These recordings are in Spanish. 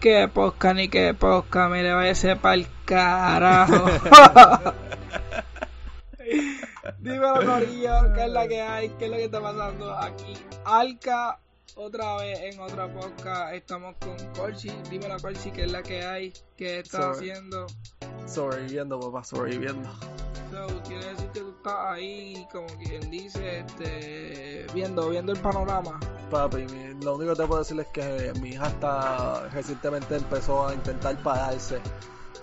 Que posca ni que posca, mire, váyase pa'l carajo. Dímelo, Corillo, ¿qué es la que hay? ¿Qué es lo que está pasando aquí? Alca, otra vez en otra podcast. Estamos con Corsi. Dímelo, Corsi, ¿qué es la que hay? ¿Qué estás Sobre- haciendo? Sobreviviendo, papá, sobreviviendo. So, quiere decir que tú estás ahí, como quien dice, este, viendo, viendo el panorama. Papi, mi- lo único que te puedo decir es que mi hija está recientemente empezó a intentar pararse.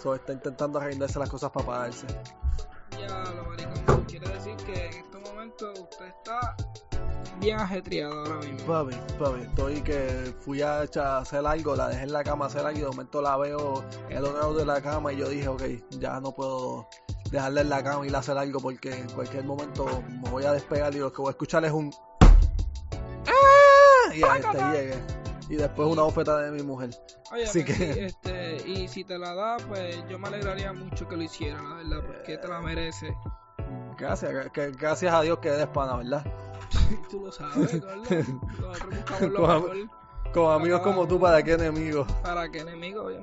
So, está intentando arreglarse las cosas para pararse. Ya, lo maricón. Quiere decir que en este momento usted está bien ajetreado ahora mismo. Papi, papi, estoy que fui a hacer algo, la dejé en la cama a hacer algo y de momento la veo en el otro lado de la cama y yo dije, ok, ya no puedo dejarla en la cama y ir a hacer algo porque en cualquier momento me voy a despegar y lo que voy a escuchar es un... Y después una bofetada de mi mujer. Oye, Así que- sí, este, y si te la da, pues yo me alegraría mucho que lo hiciera, la verdad, porque te la merece. Gracias, que- gracias a Dios que eres pana, ¿verdad? Tú lo sabes, gordo. Nosotros buscamos lo mejor. Con amigos como tú, ¿para qué enemigos? Para que enemigos,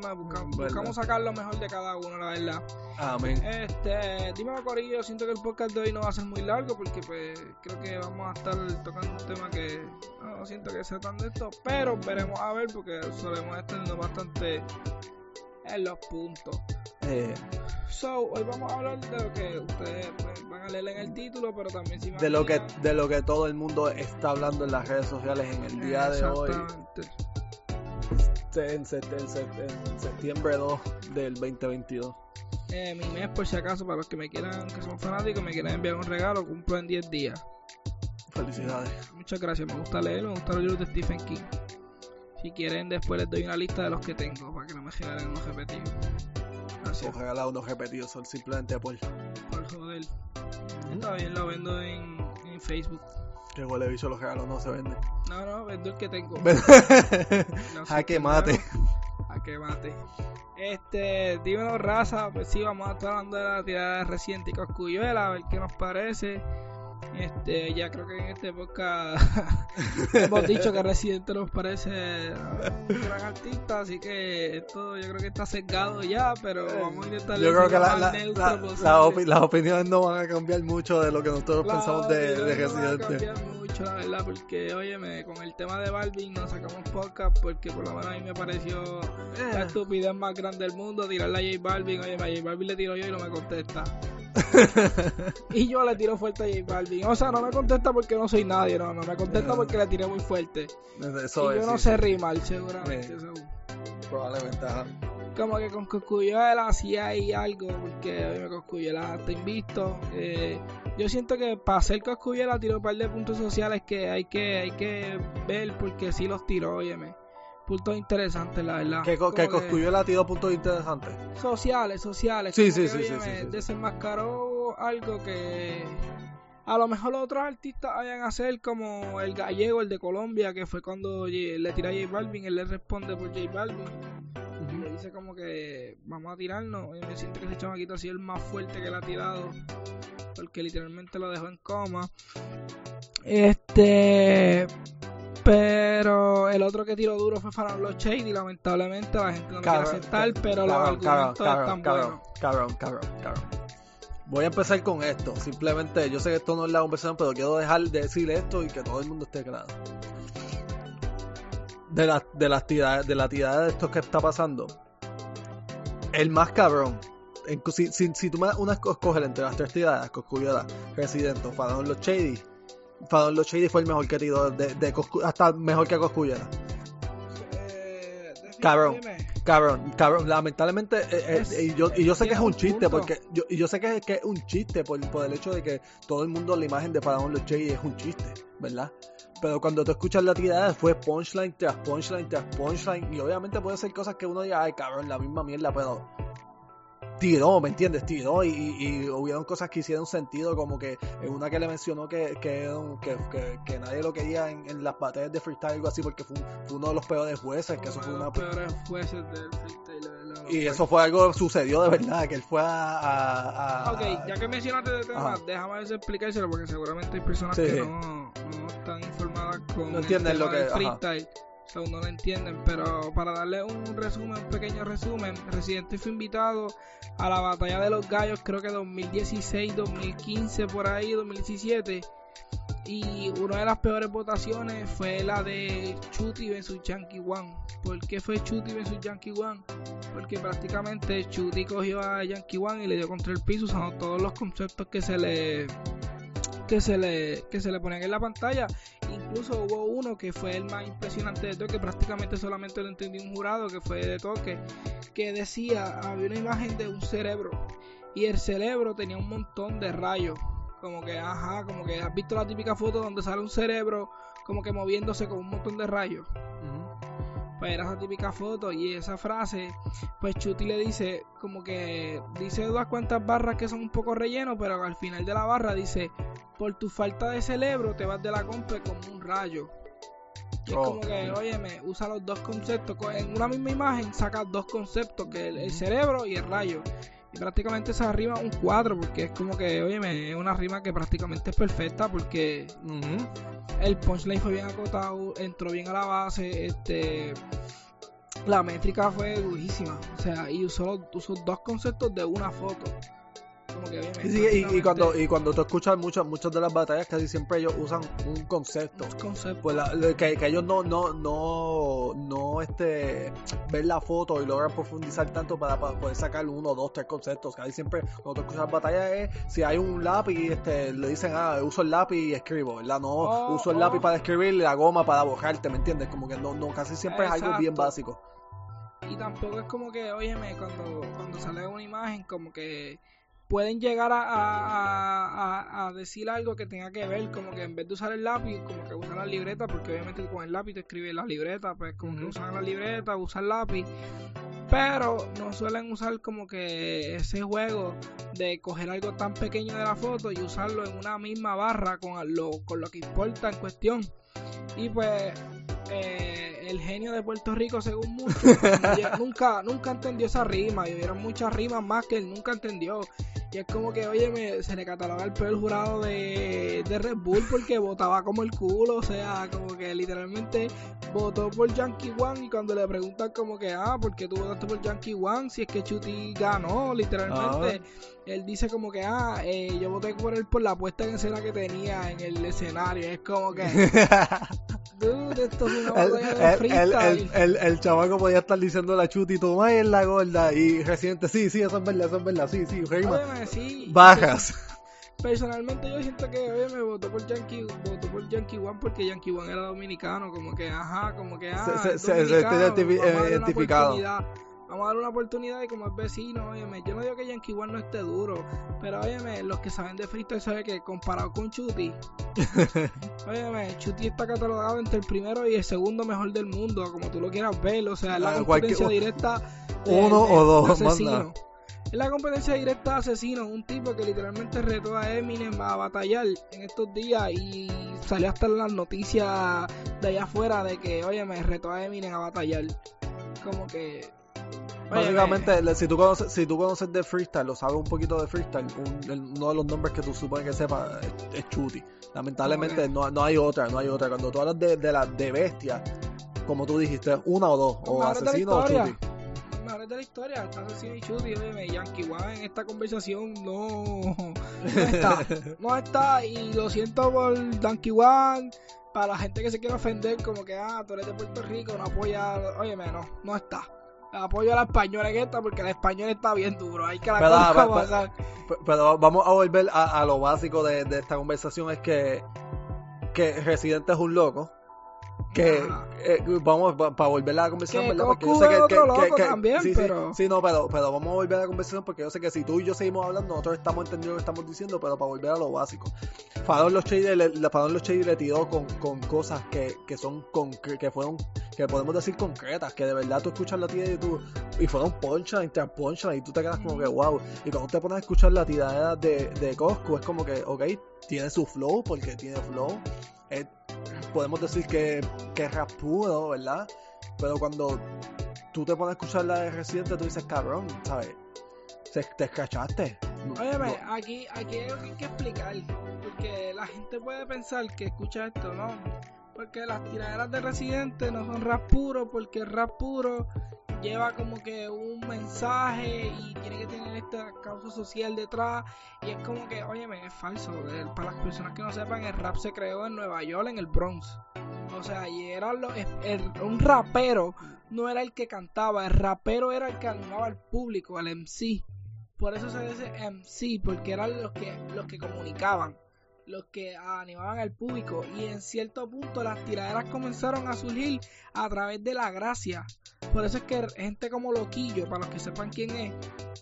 buscamos, sacar lo mejor de cada uno, la verdad. Amén. Este, dime Corillo, siento que el podcast de hoy no va a ser muy largo porque pues creo que vamos a estar tocando un tema que no siento que sea tan de esto, pero veremos a ver porque solemos estar bastante en los puntos. Eh, So, hoy vamos a hablar de lo que ustedes van a leer en el título, pero también si van de lo que de lo que todo el mundo está hablando en las redes sociales en el día de hoy, Exactamente. en, sep- en sep- en septiembre 2 del 2022. Eh, mi mes, por si acaso, para los que me quieran, que son fanáticos, me quieran enviar un regalo, cumplo en 10 días. Felicidades. Muchas gracias, me gusta leer, me gusta los libros de Stephen King. Si quieren, después les doy una lista de los que tengo para que no me generen unos repetidos. Gracias, Os regalado unos repetidos, son simplemente por por joder. Está bien, lo vendo en, en Facebook. que huele bicho los regalos no se venden. No, no, vendo el que tengo. No sé Jaque qué mate. A que mate. Este, dímelo, raza. Pues sí, vamos a estar hablando de la tirada reciente y Coscuyuela, a ver qué nos parece. Este, ya creo que en este podcast hemos dicho que Residente nos parece un gran artista, así que esto yo creo que está sesgado ya, pero vamos a intentar Yo creo que lo la- más la- neutro la- posible. la opi- las opiniones no van a cambiar mucho de lo que nosotros Claro, pensamos de, de no va a Residente. cambiar mucho, la verdad, porque, óyeme, con el tema de Balvin nos sacamos podcast porque por lo menos a mí me pareció la Eh, estupidez más grande del mundo tirarle a J Balvin. Oye, a J Balvin le tiro yo y no me contesta. y yo le tiro fuerte a J Balvin. O sea, no me contesta porque no soy nadie, no, no me contesta porque le tiré muy fuerte. Eso y yo no sí, sé sí, rimar, seguramente. Probablemente, ajá. Como que con Coscuyuela sí hay algo, porque oye, Coscuyuela está invisto. Eh, yo siento que para hacer Coscuyuela tiró un par de puntos sociales que hay que hay que ver porque sí los tiró, óyeme. Puntos interesantes, la verdad. Que, co- Como que Coscuyuela tiró puntos interesantes. Sociales, sociales. Sí, sí, que, sí, sí, óyeme, sí, sí. Desenmascaró algo que a lo mejor los otros artistas vayan a hacer como el gallego, el de Colombia, que fue cuando le tira a J Balvin, él le responde por J Balvin. Y le dice como que vamos a tirarnos. Y me siento que ese chamaquito ha sido el más fuerte que le ha tirado. Porque literalmente lo dejó en coma. Este. Pero el otro que tiró duro fue Farron Los Shady. Lamentablemente la gente no me quiere Cabrón, aceptar. Pero los Cabrón, cabrón, argumentos cabrón, están cabrón, cabrón, cabrón, cabrón. Voy a empezar con esto. Simplemente, yo sé que esto no es la conversación, pero quiero dejar de decir esto y que todo el mundo esté claro. De la, de las tiradas, de la tirada de esto que está pasando. El más cabrón. si, si, si tú me das una esco- escoger entre las tres tiradas, Coscuyuela, Residente o Los Shady, Fadón Los Shady fue el mejor que tiró, de, de Coscu- hasta mejor que Coscuyuela. Eh, Cabrón. Cabrón, cabrón, lamentablemente, eh, eh, y, yo, y yo sé que es un chiste, punto. porque yo, y yo sé que, es- que es un chiste por, por el hecho de que todo el mundo la imagen de Faraón Los Shady es un chiste, ¿verdad? Pero cuando tú escuchas la tirada fue punchline tras punchline tras punchline, y obviamente puede ser cosas que uno diga, ay cabrón, la misma mierda, pero tiró, ¿me entiendes? Tiró y, y, y hubieron cosas que hicieron sentido, como que en una que le mencionó que, que, que, que- que nadie lo quería en, en las batallas de freestyle, algo así, porque fue, un- fue uno de los peores jueces, que eso fue una... peores jueces del freestyle, la verdad. Y eso fue algo sucedió de verdad, que él fue a... a- a- Ok, ya que mencionaste de tema, Ajá. déjame explicárselo porque seguramente hay personas Sí. que no, no están informadas con No el entienden tema lo que- del ajá. So no lo entienden. Pero para darle un resumen, un pequeño resumen, Residente fue invitado a la batalla de los gallos, creo que 2016, 2015, por ahí, 2017. Y una de las peores votaciones fue la de Chuti versus Yankee One. ¿Por qué fue Chuti versus Yankee One? Porque prácticamente Chuti cogió a Yankee One y le dio contra el piso usando todos los conceptos que se le que se le que se le ponían en la pantalla. Incluso hubo uno que fue el más impresionante de todo, que prácticamente solamente lo entendió un jurado, que fue de toque, que decía, había una imagen de un cerebro y el cerebro tenía un montón de rayos como que, ajá, como que has visto la típica foto donde sale un cerebro como que moviéndose con un montón de rayos. Pues era esa típica foto y esa frase, pues Chuti le dice como que dice dos cuantas barras que son un poco relleno, pero al final de la barra dice, por tu falta de cerebro te vas de la compra como un rayo. Y es como que, óyeme, usa los dos conceptos. En una misma imagen saca dos conceptos, que el, el cerebro y el rayo. Y prácticamente esa rima un 4, porque es como que, oye, es una rima que prácticamente es perfecta, porque el punchline fue bien acotado, entró bien a la base, este la métrica fue durísima, o sea, y usó, usó dos conceptos de una foto y, cuando, y cuando tú escuchas muchas muchas de las batallas, casi siempre ellos usan un concepto. Pues que, ellos no, no, no, no este, ven la foto y logran profundizar tanto para, poder sacar uno, dos, tres conceptos. Casi siempre cuando tú escuchas batallas es si hay un lápiz, este, le dicen, ah, uso el lápiz y escribo, ¿verdad? No, oh, uso el lápiz oh. para escribir y la goma para bojarte, ¿me entiendes? Como que no, no casi siempre es algo bien básico. Y tampoco es como que, óyeme, cuando, cuando sale una imagen, como que pueden llegar a, decir algo que tenga que ver, como que en vez de usar el lápiz, como que usan la libreta, porque obviamente con el lápiz te escribe la libreta, pues como que usan la libreta, usan el lápiz, pero no suelen usar como que ese juego de coger algo tan pequeño de la foto y usarlo en una misma barra con lo, con lo que importa en cuestión. Y pues eh, el genio de Puerto Rico, según muchos, nunca, nunca entendió esa rima y hubieron muchas rimas más que él nunca entendió. Y es como que, oye, se le cataloga el peor jurado de, de Red Bull porque votaba como el culo. O sea, como que literalmente votó por Yankee One. Y cuando le preguntan, como que, ah, ¿por qué tú votaste por Yankee One? Si es que Chuti ganó, literalmente. Ah. Él dice, como que, ah, eh, yo voté por él por la puesta en escena que tenía en el escenario. Es como que. Dude, esto es una el, el, el, el, el, chamaco podía estar diciendo la chuti, toma en la gorda. Y Residente, sí, sí, eso es verdad, eso es verdad, sí, sí, Bajas. Personalmente yo siento que oye, me votó por Yankee, votó por Yankee One porque Yankee One era dominicano, como que ajá, como que ah, se, se, se, identificado. Vamos a darle una oportunidad y como es vecino, óyeme, yo no digo que Yankee One no esté duro, pero óyeme, los que saben de freestyle saben que comparado con Chuti, óyeme, Chuti está catalogado entre el primero y el segundo mejor del mundo, como tú lo quieras ver, o sea, la ah, competencia directa uno o dos, asesino. Es la competencia directa de asesino, un tipo que literalmente retó a Eminem a batallar en estos días y salió hasta en las noticias de allá afuera de que, oye, me retó a Eminem a batallar. Como que... Básicamente, si tú, conoces, si tú conoces de freestyle, lo sabes un poquito de freestyle, uno de los nombres que tú supones que sepas es, Chuti. Lamentablemente no, no, hay otra, no hay otra. Cuando tú hablas de, de la de bestia, como tú dijiste, una o dos, o asesino o Chuti. Mejores de la historia, Asesino y Chuti, Yankee One en esta conversación no, no está, no está, y lo siento por Yankee One, para la gente que se quiere ofender, como que, ah, tú eres de Puerto Rico, no apoya, oye, no, no está. Apoyo a la española en esta porque la española está bien duro. Hay que la pero, pero, vamos a volver a, lo básico de, de, esta conversación: es que, que Residente es un loco que eh, vamos para volver a la conversación, ¿verdad? Porque yo sé que, que, también, sí, pero... sí, no, pero, pero vamos a volver a la conversación porque yo sé que si tú y yo seguimos hablando, nosotros estamos entendiendo lo que estamos diciendo, pero para volver a lo básico. Fadon Los Shady le, Los le tiró con, con cosas que, que son que fueron que podemos decir concretas, que de verdad tú escuchas la tira de tú y fueron punchline tras punchline y tú te quedas como que wow. Y cuando te pones a escuchar la tirada de, de Costco es como que, ok, tiene su flow porque tiene flow. Eh, podemos decir que, que es rap puro, ¿verdad? Pero cuando tú te pones a escuchar la de Residente, tú dices, cabrón, ¿sabes? Te, escachaste. Óyeme, aquí, aquí hay algo que hay que explicar. Porque la gente puede pensar que escucha esto, ¿no? porque las tiraderas de Residente no son rap puro, porque el rap puro lleva como que un mensaje y tiene que tener esta causa social detrás y es como que, oye, es falso. Para las personas que no sepan, el rap se creó en Nueva York, en el Bronx. O sea, y era un rapero, no era el que cantaba, el rapero era el que animaba al público, al MC. Por eso se dice MC, porque eran los que, los que comunicaban los que animaban al público y en cierto punto las tiraderas comenzaron a surgir a través de la gracia. Por eso es que gente como Loquillo, para los que sepan quién es,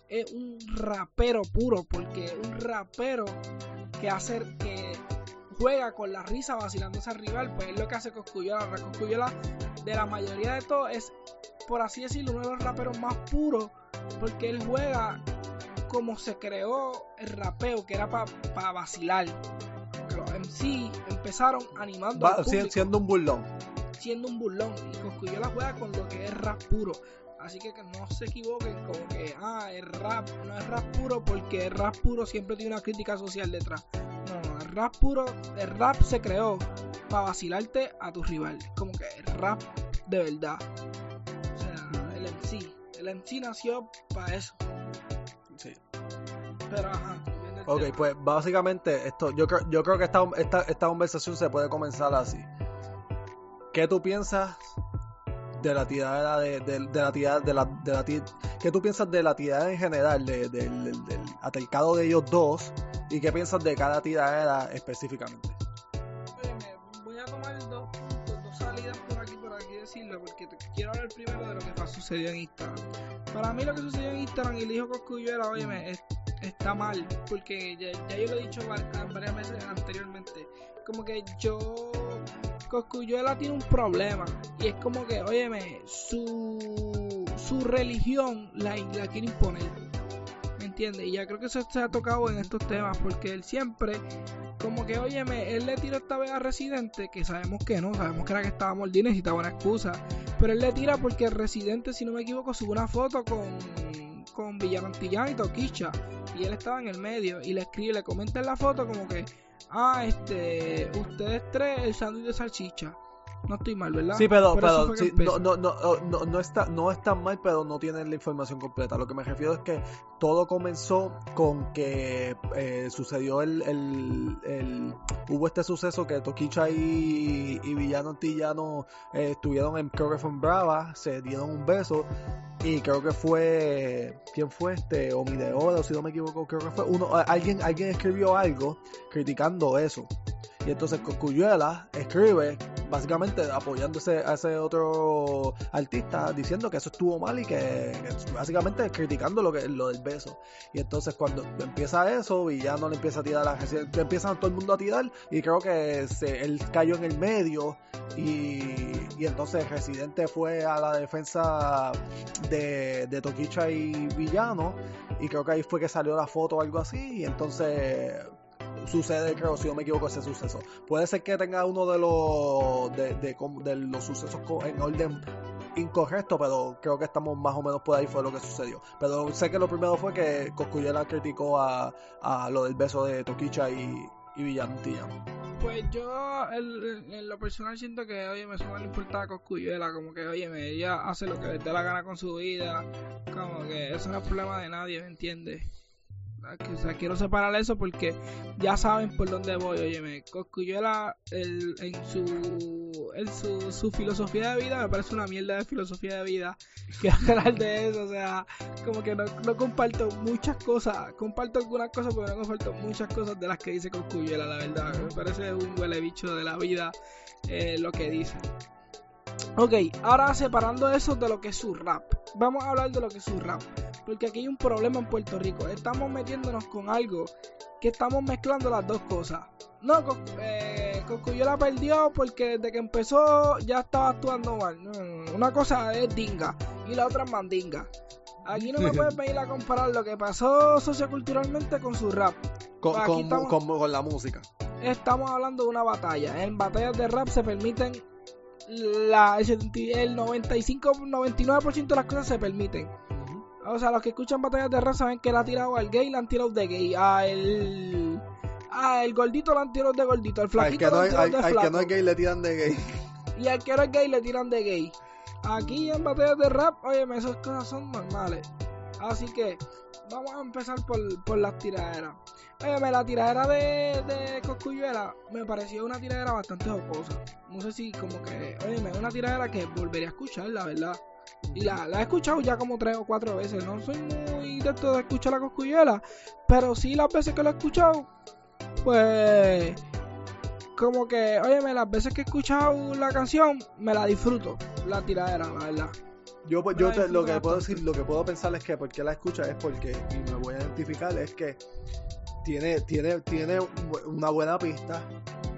es un rapero puro, porque un rapero que hace que juega con la risa vacilándose al rival, pues es lo que hace Coscuyola. Coscuyola de la mayoría de todo es, por así decirlo, uno de los raperos más puros, porque él juega como se creó el rapeo, que era para vacilar sí empezaron animando. al público, siendo un burlón. Siendo un burlón. Y la juega con lo que es rap puro. Así que, que no se equivoquen como que, ah, el rap no es rap puro porque el rap puro siempre tiene una crítica social detrás. No, no, el rap puro, el rap se creó para vacilarte a tus rivales. Como que el rap de verdad. O sea, el MC. El MC nació para eso. Sí. Pero ajá. Ok, pues básicamente esto, yo creo, yo creo que esta, esta, esta conversación se puede comenzar así. ¿Qué tú piensas de la tirada de, de, la tirada de la, de la ¿Qué tú piensas de la tirada en general, del, del, atercado de ellos dos? ¿Y qué piensas de cada tirada específicamente? voy a tomar dos dos salidas por aquí, por aquí decirlo, porque quiero hablar primero de lo que sucedió en Instagram. Para mí lo que sucedió en Instagram y el hijo Coscuyuela, óyeme, es está mal, porque ya, yo lo he dicho varias veces anteriormente, como que yo, Coscuyuela tiene un problema, y es como que, óyeme, su, su religión la, la quiere imponer, ¿me entiendes? Y ya creo que eso se ha tocado en estos temas, porque él siempre como que, óyeme, él le tiró esta vez a Residente, que sabemos que no, sabemos que era que estaba mordido y necesitaba una excusa. Pero él le tira porque Residente, si no me equivoco, sube una foto con, con Villamantillán y Toquicha y él estaba en el medio y le escribe, le comenta en la foto como que, ah, este, ustedes tres, el sándwich de salchicha. No estoy mal, ¿verdad? Sí, pero, pero no, no, no, no, no, está, no está mal, pero no tienen la información completa. Lo que me refiero es que todo comenzó con que eh, sucedió el, el, Hubo este suceso que Toquicha y, y Villano Antillano eh, estuvieron en, creo que Brava, se dieron un beso y creo que fue quién fue este o Oro si no me equivoco creo que fue uno alguien alguien escribió algo criticando eso y entonces Cocuyuela escribe básicamente apoyándose a ese otro artista diciendo que eso estuvo mal y que, básicamente criticando lo que lo del beso. Y entonces cuando empieza eso, y ya no le empieza a tirar la empiezan todo el mundo a tirar y creo que se, él cayó en el medio y, y entonces Residente fue a la defensa de, de Toquicha y Villano y creo que ahí fue que salió la foto o algo así y entonces sucede, creo, si no me equivoco, ese suceso. Puede ser que tenga uno de los de, de, los sucesos en orden incorrecto, pero creo que estamos más o menos por ahí fue lo que sucedió. Pero sé que lo primero fue que Coscuyela criticó a, a lo del beso de Toquicha y, y Villantilla. Pues yo en, lo personal siento que, oye, me suena importar a Coscuyuela, como que, oye, ella hace lo que le dé la gana con su vida, como que eso no es problema de nadie, ¿me entiendes? O sea, quiero separar eso porque ya saben por dónde voy. Óyeme, Coscuyuela el, en, su, en su, su, filosofía de vida me parece una mierda de filosofía de vida. Quiero hablar de eso. O sea, como que no, no, comparto muchas cosas. Comparto algunas cosas, pero no comparto muchas cosas de las que dice Coscuyuela, la verdad. Me parece un huele bicho de la vida eh, lo que dice. Ok, ahora separando eso de lo que es su rap. Vamos a hablar de lo que es su rap. Porque aquí hay un problema en Puerto Rico. Estamos metiéndonos con algo que estamos mezclando las dos cosas. No, eh, la perdió porque desde que empezó ya estaba actuando mal. una cosa es dinga y la otra es mandinga. Aquí no me puedes venir a comparar lo que pasó socioculturalmente con su rap. Con, con la música. Estamos hablando de una batalla. En batallas de rap se permiten la, el 95-99% de las cosas se permiten. O sea, los que escuchan batallas de rap saben que la ha tirado al gay, la han tirado de gay. A el, al gordito le han tirado de gordito, al Al flaquito que no al- de al que no hay gay le tiran de gay. Y al que no es gay le tiran de gay. Aquí en batallas de rap, oye, esas cosas son normales. Así que vamos a empezar por, por las tiraderas. Óyeme, la tiradera de, de Coscuyuela me pareció una tiradera bastante jocosa. No sé si como que, óyeme, una tiradera que volvería a escuchar, la verdad. Y la, la he escuchado ya como tres o cuatro veces. No soy muy de esto de escuchar la Coscuyuela. Pero sí las veces que lo he escuchado, pues como que, óyeme, las veces que he escuchado la canción, me la disfruto, la tiradera, la verdad. Yo, pues, yo la te- lo que puedo decir, lo que puedo pensar es que porque la escucha es porque, y me voy a identificar, es que tiene, tiene, tiene una buena pista.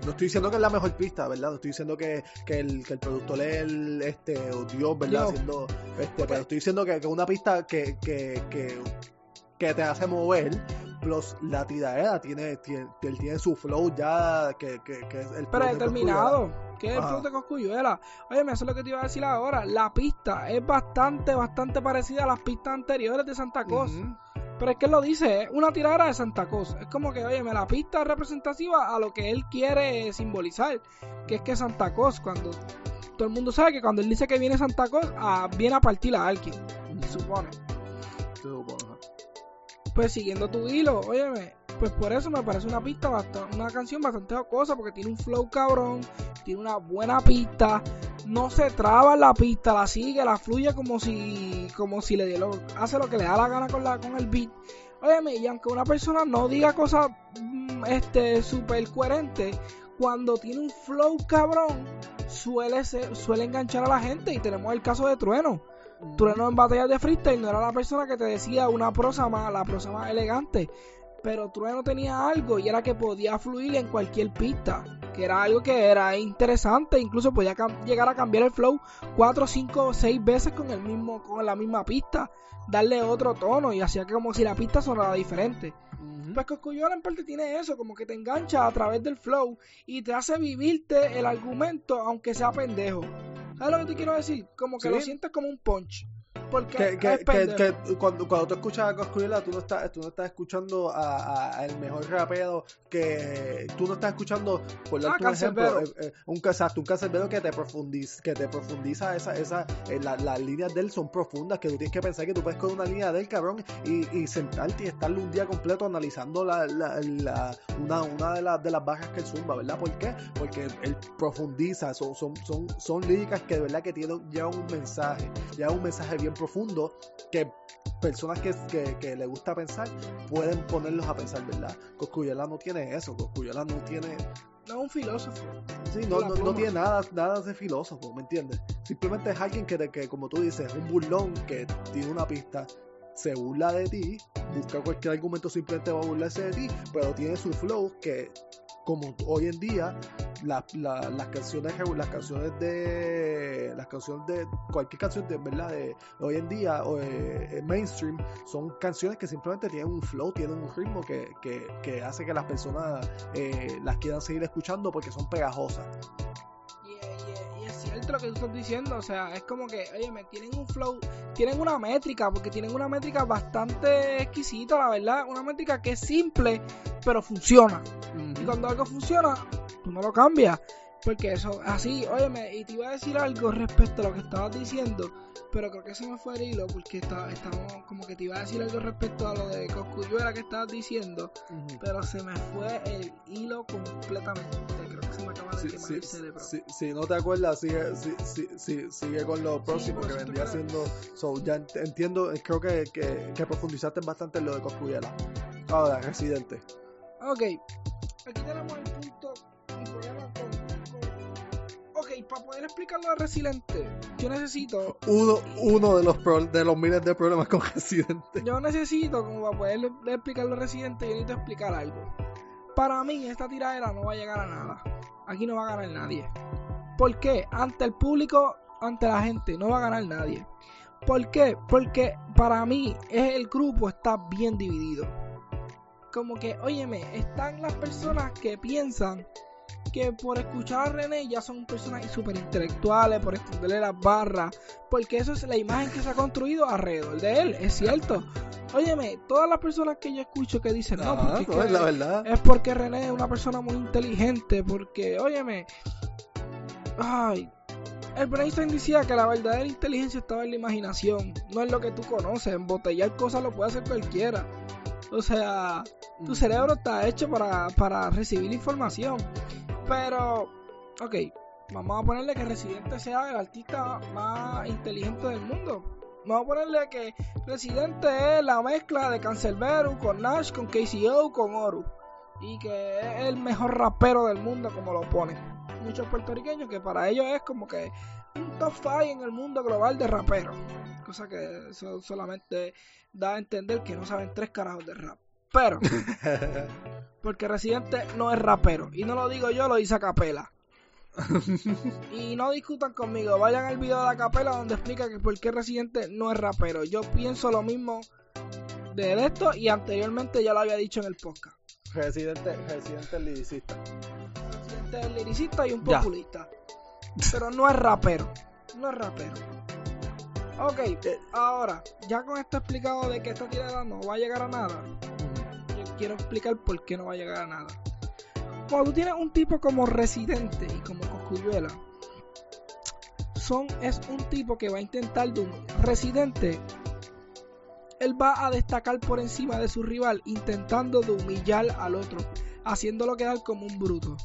No estoy diciendo que es la mejor pista, ¿verdad? No estoy diciendo que, que el, que el productor es el, este, o Dios, ¿verdad? Haciendo, este, pero estoy diciendo que, que una pista que, que, que, que te hace mover, plus la tiradera tiene, tiene, tiene su flow ya, que, que, que es el flow de Predeterminado, que es el flow de Coscuyuela. Óyeme, eso es lo que te iba a decir ahora. La pista es bastante, bastante parecida a las pistas anteriores de Santa Cruz. Ujú. Pero es que él lo dice, es una tiradera de Santa Cruz. Es como que, óyeme, la pista es representativa a lo que él quiere simbolizar. Que es que Santa Cruz, cuando todo el mundo sabe que cuando él dice que viene Santa Cruz, ah, viene a partir a alguien, supone. Se supone. Pues siguiendo tu hilo, óyeme, pues por eso me parece una pista bastante, una canción bastante jocosa, porque tiene un flow cabrón, tiene una buena pista, no se traba en la pista, la sigue, la fluye como si, como si le lo- hace lo que le da la gana con la, con el beat. Óyeme, y aunque una persona no diga cosas, mm, este, súper coherentes, cuando tiene un flow cabrón, suele ser, suele enganchar a la gente, y tenemos el caso de Trueno. Trueno en batallas de freestyle no era la persona que te decía una prosa más, la prosa más elegante. Pero Trueno tenía algo y era que podía fluir en cualquier pista. Que era algo que era interesante. Incluso podía llegar a cambiar el flow 4, 5, 6 veces con el mismo, con la misma pista. Darle otro tono y hacía como si la pista sonara diferente. Pues Coscuyola en parte tiene eso, como que te engancha a través del flow y te hace vivirte el argumento aunque sea pendejo. ¿Sabes lo que te quiero decir? Como que Sí. lo sientes como un punch. Porque que, que, que, pendejo. que cuando, cuando tú escuchas a Coscuyuela, tú no estás, tú no estás escuchando a, a- a el mejor rapero que tú no estás escuchando, por darte Ah, un ejemplo, eh, eh, un, exacto, un cancerbero que te profundiza, que te profundiza esa, esa, eh, la- las líneas de él son profundas, que tú tienes que pensar que tú puedes con una línea de él, cabrón, y, y sentarte y estarle un día completo analizando la, la, la- una, una de, las de las barras que él zumba, ¿verdad? ¿Por qué? Porque él profundiza, son, son, son, son líricas que de verdad que tienen, llevan un mensaje, llevan un mensaje bien profundo que personas que, que, que le gusta pensar pueden ponerlos a pensar, ¿verdad? Coscuyela no tiene eso, Coscuyela no tiene, No es un filósofo. sí, no, no, no tiene nada, nada de filósofo, ¿me entiendes? Simplemente es alguien que, que, como tú dices, es un burlón que tiene una pista, se burla de ti, busca cualquier argumento simplemente va a burlarse de ti, pero tiene su flow que como hoy en día la- la- las canciones las canciones de las canciones de cualquier canción de verdad de hoy en día o, mainstream son canciones que simplemente tienen un flow tienen un ritmo que, que, que hace que las personas eh, las quieran seguir escuchando porque son pegajosas lo que tú estás diciendo. O sea, es como que, oye, me tienen un flow, tienen una métrica, porque tienen una métrica bastante exquisita, la verdad. Una métrica que es simple, pero funciona. Y cuando algo funciona, tú no lo cambias. Porque eso, así, óyeme, y te iba a decir algo respecto a lo que estabas diciendo, pero creo que se me fue el hilo, porque está- estábamos, como que te iba a decir algo respecto a lo de Coscuyuela que estabas diciendo, pero se me fue el hilo completamente. Creo que se me acaba de quemar si- el cerebro. si- no te acuerdas, sigue, si- si- si- sigue con lo próximo que vendría siendo. So, ya ent- entiendo, eh, creo que, que, que profundizaste bastante en lo de Coscuyela. Ahora, Residente. Ok, aquí tenemos el punto, el Ok, para poder explicar lo de Resiliente, yo necesito Uno, uno de los pro- de los miles de problemas con Residente. Yo necesito, como para poder explicar lo residente, yo necesito explicar algo. Para mí, esta tiradera no va a llegar a nada. Aquí no va a ganar nadie. ¿Por qué? Ante el público, ante la gente, no va a ganar nadie. ¿Por qué? Porque para mí es el grupo está bien dividido. Como que, óyeme, están las personas que piensan que por escuchar a René ya son personas súper intelectuales, por extenderle las barras, porque eso es la imagen que se ha construido alrededor de él, es cierto. Óyeme, todas las personas que yo escucho que dicen, no, porque es, no, es que la verdad. es porque René es una persona muy inteligente, porque, óyeme, ay, el Einstein decía que la verdadera inteligencia estaba en la imaginación, no en lo que tú conoces, embotellar cosas lo puede hacer cualquiera. O sea, tu Mm. cerebro está hecho para, para recibir información. Pero, ok, vamos a ponerle que Residente sea el artista más inteligente del mundo. Vamos a ponerle que Residente es la mezcla de Cancelbero con Nash, con KCO, con Oru. Y que es el mejor rapero del mundo, como lo ponen. Muchos puertorriqueños que para ellos es como que un top 5 en el mundo global de raperos. Cosa que solamente da a entender que no saben tres carajos de rap. Pero, porque Residente no es rapero. Y no lo digo yo, lo dice Capela. y no discutan conmigo, vayan al video de la Capela donde explica que por qué Residente no es rapero. Yo pienso lo mismo de esto y anteriormente ya lo había dicho en el podcast. Residente, Residente es liricista. Residente es liricista y un Ya. populista. Pero no es rapero. No es rapero. Ok, Eh. ahora, ya con esto explicado de que esta tirada no va a llegar a nada, quiero explicar por qué no va a llegar a nada. Cuando tienes un tipo como Residente y como Coscuyuela, son, es un tipo que va a intentar de un Residente. Él va a destacar por encima de su rival, intentando de humillar al otro, haciéndolo quedar como un bruto.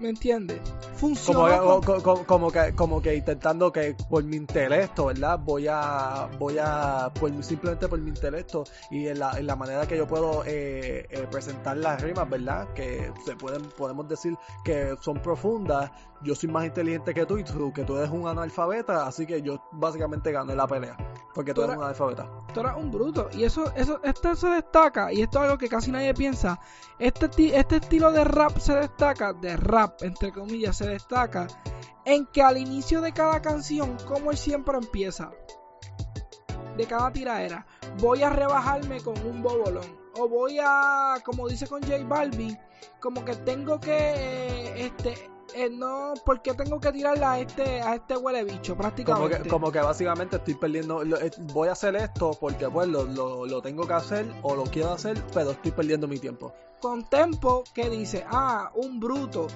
¿Me entiendes? Como, Funcionó con- co- co- como que como que intentando que por mi intelecto verdad voy a voy a por mi- simplemente por mi intelecto y en la, en la manera que yo puedo eh, eh, presentar las rimas verdad que se pueden podemos decir que son profundas yo soy más inteligente que tú y tú que tú eres un analfabeta así que yo básicamente gané la pelea porque tú Tú eres un analfabeta tú eres un bruto. Y eso, eso, esto se destaca, y esto es algo que casi nadie piensa. Este, ti- este estilo de rap se destaca, de rap, entre comillas, se destaca en que al inicio de cada canción, como él siempre empieza, de cada tiraera, voy a rebajarme con un bobolón. O voy a, como dice con J Balvin, como que tengo que, este, eh, no, porque tengo que tirarle a este, a este huele bicho, como prácticamente. que, como que básicamente estoy perdiendo lo- eh, voy a hacer esto porque pues lo, lo, lo tengo que hacer o lo quiero hacer pero estoy perdiendo mi tiempo con Tempo que dice, ah, un bruto.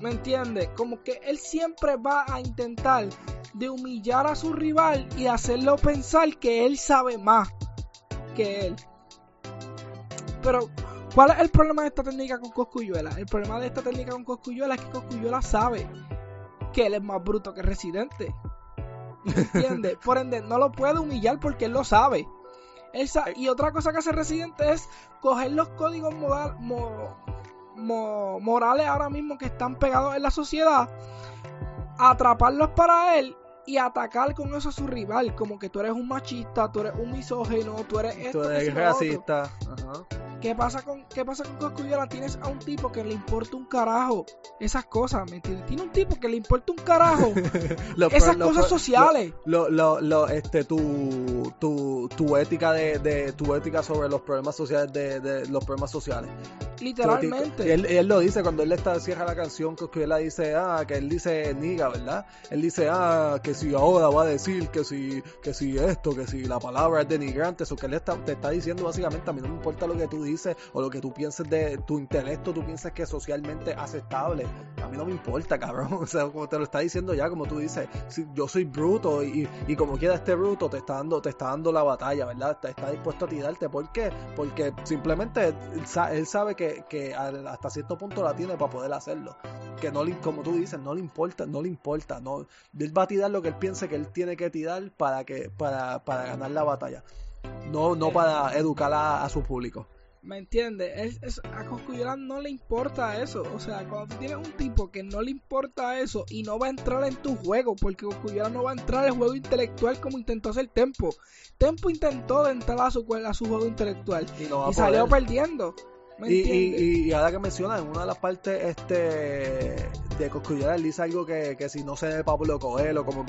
¿Me entiendes? Como que él siempre va a intentar de humillar a su rival y hacerlo pensar que él sabe más que él. Pero, ¿cuál es el problema de esta técnica con Coscuyuela? El problema de esta técnica con Coscuyuela es que Coscuyuela sabe que él es más bruto que Residente. ¿Me entiendes? Por ende, no lo puede humillar porque él lo sabe. Él sa- y otra cosa que hace Residente es coger los códigos moral- mo- mo- morales ahora mismo que están pegados en la sociedad, atraparlos para él y atacar con eso a su rival, como que tú eres un machista, tú eres un misógino, tú eres esto, tú eres racista Ajá. ¿Qué pasa con qué pasa con Cosculluela? Tienes a un tipo que le importa un carajo esas cosas, ¿me entiendes? Tiene un tipo que le importa un carajo Los esas cosas sociales. lo, lo, lo- este tu, tu, tu ética de, de tu ética sobre los problemas sociales de, de los problemas sociales Literalmente. él, él lo dice cuando él está cierra la canción que él dice ah que él dice niga verdad él dice ah que si ahora va a decir que si que si esto que si la palabra es denigrante eso que él está, te está diciendo básicamente a mí no me importa lo que tú dices o lo que tú pienses de tu intelecto tú piensas que es socialmente aceptable a mí no me importa cabrón. O sea como te lo está diciendo ya como tú dices si yo soy bruto y, y como quiera este bruto te está dando te está dando la batalla verdad está, está dispuesto a tirarte. ¿por qué? porque simplemente él sabe que, que al- hasta cierto punto la tiene para poder hacerlo que no le, como tú dices no le importa no le importa no él va a tirar lo que él piense que él tiene que tirar para que para, para ganar la batalla no no Eh. para educar a, a su público ¿Me entiendes? A Cosculluela no le importa eso. O sea, cuando tú tienes un tipo que no le importa eso y no va a entrar en tu juego, porque Cosculluela no va a entrar en el juego intelectual como intentó hacer Tempo. Tempo intentó entrar a su, a su juego intelectual y no y salió perdiendo. ¿Me Y, y, y ahora que mencionas, en una de las partes este de Coscullera, él dice algo que, que si no sé de Pablo Coelho, como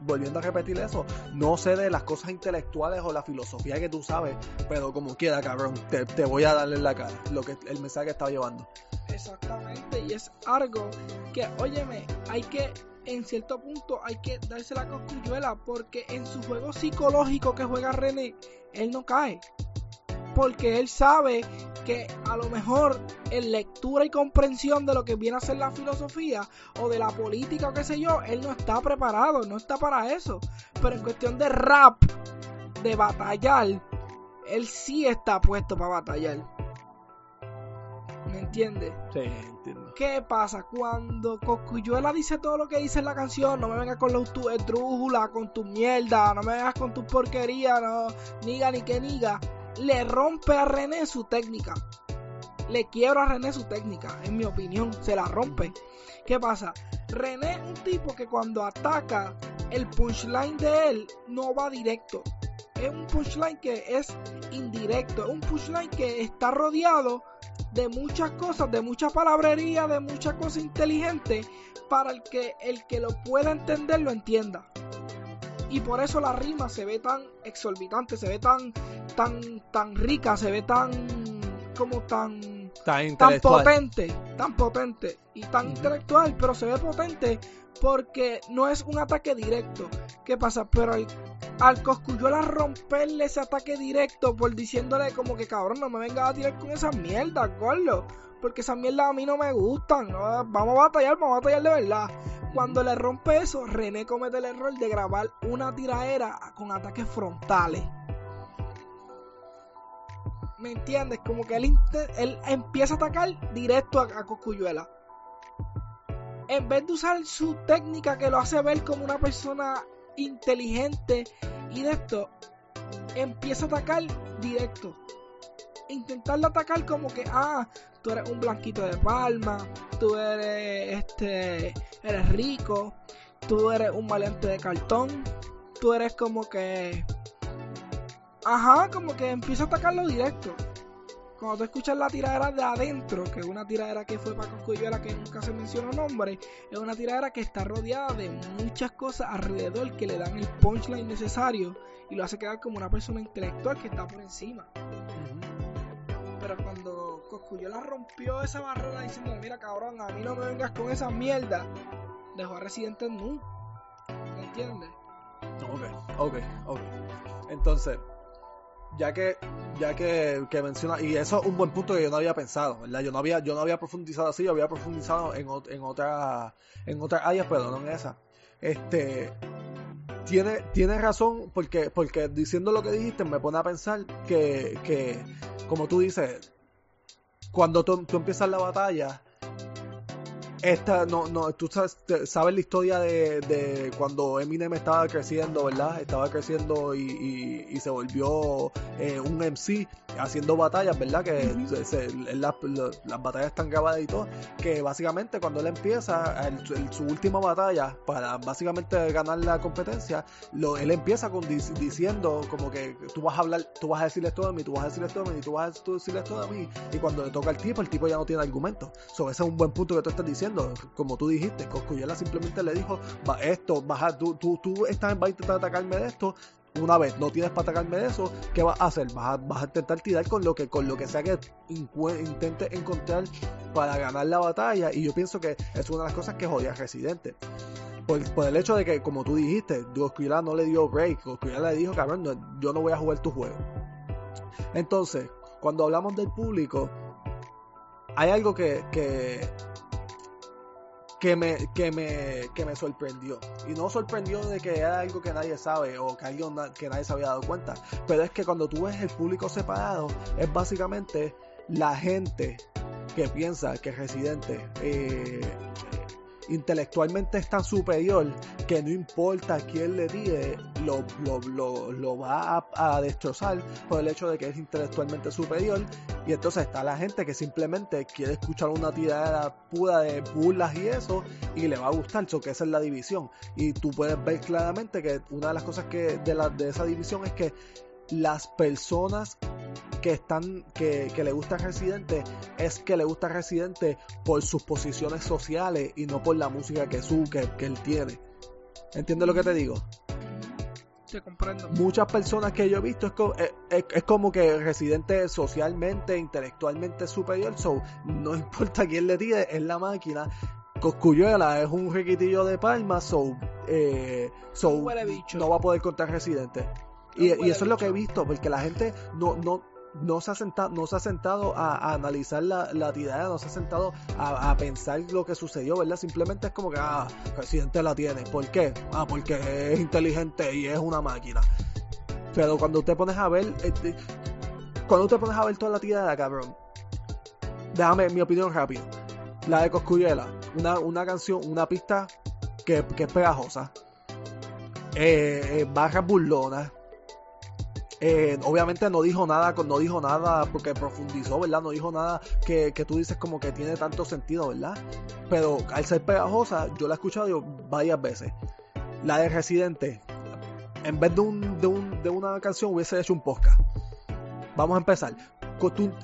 volviendo a repetir eso, no sé de las cosas intelectuales o la filosofía que tú sabes, pero como quiera, cabrón, te, te voy a darle en la cara lo que el mensaje que está llevando. Exactamente, y es algo que, óyeme, hay que en cierto punto hay que darse la coscuyuela porque en su juego psicológico que juega René, él no cae. Porque él sabe que a lo mejor en lectura y comprensión de lo que viene a ser la filosofía o de la política o qué sé yo, él no está preparado, no está para eso. Pero en cuestión de rap, de batallar, él sí está puesto para batallar. ¿Me entiendes? Sí, entiendo. ¿Qué pasa? Cuando Coscuyuela dice todo lo que dice en la canción, no me vengas con los tu esdrújula, con tu mierda, no me vengas con tu porquería, no, niga ni que niga, le rompe a René su técnica. Le quiebra a René su técnica, en mi opinión, se la rompe. ¿Qué pasa? René es un tipo que cuando ataca, el punchline de él no va directo. Es un punchline que es indirecto, es un punchline que está rodeado de muchas cosas, de mucha palabrería, de muchas cosas inteligentes para el que el que lo pueda entender lo entienda. Y por eso la rima se ve tan exorbitante, se ve tan tan tan rica, se ve tan como tan Tan, potente, tan potente y tan intelectual, pero se ve potente porque no es un ataque directo. ¿Qué pasa? Pero al, al Cosculluela romperle ese ataque directo por diciéndole como que cabrón, no me vengas a tirar con esas mierdas, gordo. Porque esas mierdas a mí no me gustan. Vamos a batallar, vamos a batallar de verdad. Cuando le rompe eso, René comete el error de grabar una tiraera con ataques frontales. ¿Me entiendes? Como que él, él empieza a atacar directo a, a. En vez de usar su técnica que lo hace ver como una persona inteligente y de esto, empieza a atacar directo. Intentarle atacar como que, ah, tú eres un blanquito de palma, tú eres, este, eres rico, tú eres un valiente de cartón, tú eres como que, ajá, como que empieza a atacarlo directo. Cuando tú escuchas la tiradera de adentro, que es una tiradera que fue para Coscuyuela que nunca se mencionó nombre, es una tiradera que está rodeada de muchas cosas alrededor que le dan el punchline necesario y lo hace quedar como una persona intelectual que está por encima. Pero cuando Coscuyuela rompió esa barrera diciendo, mira cabrón, a mí no me vengas con esa mierda, dejó a Residente Nu. ¿Me entiendes? Ok, ok, ok. Entonces, ya que ya que, que menciona y eso es un buen punto que yo no había pensado, ¿verdad? Yo no había yo no había profundizado así, yo había profundizado en, en otra en otras áreas, pero no en esa. Este tiene tiene razón porque porque diciendo lo que dijiste me pone a pensar que que como tú dices, cuando tú, empiezas la batalla esta no no tú sabes, sabes la historia de, de cuando Eminem estaba creciendo verdad estaba creciendo y, y- y se volvió eh, un MC haciendo batallas verdad que Ujú. se- se- las, las- las batallas están grabadas y todo. Que básicamente cuando él empieza el- el- su última batalla para básicamente ganar la competencia lo, él empieza con dic- diciendo como que tú vas a hablar tú vas a decir esto de mí tú vas a decir esto de mí tú vas a decir esto de mí y cuando le toca al tipo el tipo ya no tiene argumento so, ese es un buen punto que tú estás diciendo como tú dijiste Coscuyela simplemente le dijo va, esto vas a, tú, tú, tú estás, vas a intentar atacarme de esto una vez no tienes para atacarme de eso, ¿qué vas a hacer? Vas a, vas a intentar tirar con lo que con lo que sea que intentes encontrar para ganar la batalla. Y yo pienso que es una de las cosas que jodía a Residente. Por, el hecho de que, como tú dijiste, Coscuyela no le dio break. Coscuyela le dijo, cabrón, yo no voy a jugar tu juego. Entonces, cuando hablamos del público, hay algo que, que, que me, que me, que me sorprendió. Y no sorprendió de que era algo que nadie sabe o que na- que nadie se había dado cuenta. Pero es que cuando tú ves el público separado, es básicamente la gente que piensa que Residente eh, intelectualmente es tan superior que no importa quién le tire, lo, lo, lo, lo va a, destrozar por el hecho de que es intelectualmente superior. Y entonces está la gente que simplemente quiere escuchar una tirada pura de burlas y eso, y le va a gustar, so que esa es la división. Y tú puedes ver claramente que una de las cosas que de, la, de esa división es que las personas que están que, que le gusta Residente es que le gusta Residente por sus posiciones sociales y no por la música que su que, que él tiene. ¿Entiendes lo que te digo? Te comprendo. Muchas personas que yo he visto es, co- es, es- es como que Residente es socialmente, intelectualmente superior, so no importa quién le tire, es la máquina. Coscuyuela es un requitillo de palma, so, eh, so no va a poder contar residente. Y, eso es lo que he visto, porque la gente no, no, no se ha sentado, no se ha sentado a, a analizar la, la tirada, no se ha sentado a, a pensar lo que sucedió, ¿verdad? Simplemente es como que, ah, Residente la tiene. ¿Por qué? Ah, porque es inteligente y es una máquina. Pero cuando te pones a ver, este, cuando te pones a ver toda la tirada, cabrón, déjame mi opinión rápido. La de Coscuyela, una, una canción, una pista que, que es pegajosa. Eh, eh, barras burlonas. Eh, obviamente no dijo nada, no dijo nada porque profundizó, ¿verdad? No dijo nada que, que tú dices como que tiene tanto sentido, ¿verdad? Pero al ser pegajosa, yo la he escuchado varias veces. La de Residente, en vez de, un, de, un, de una canción hubiese hecho un podcast. Vamos a empezar.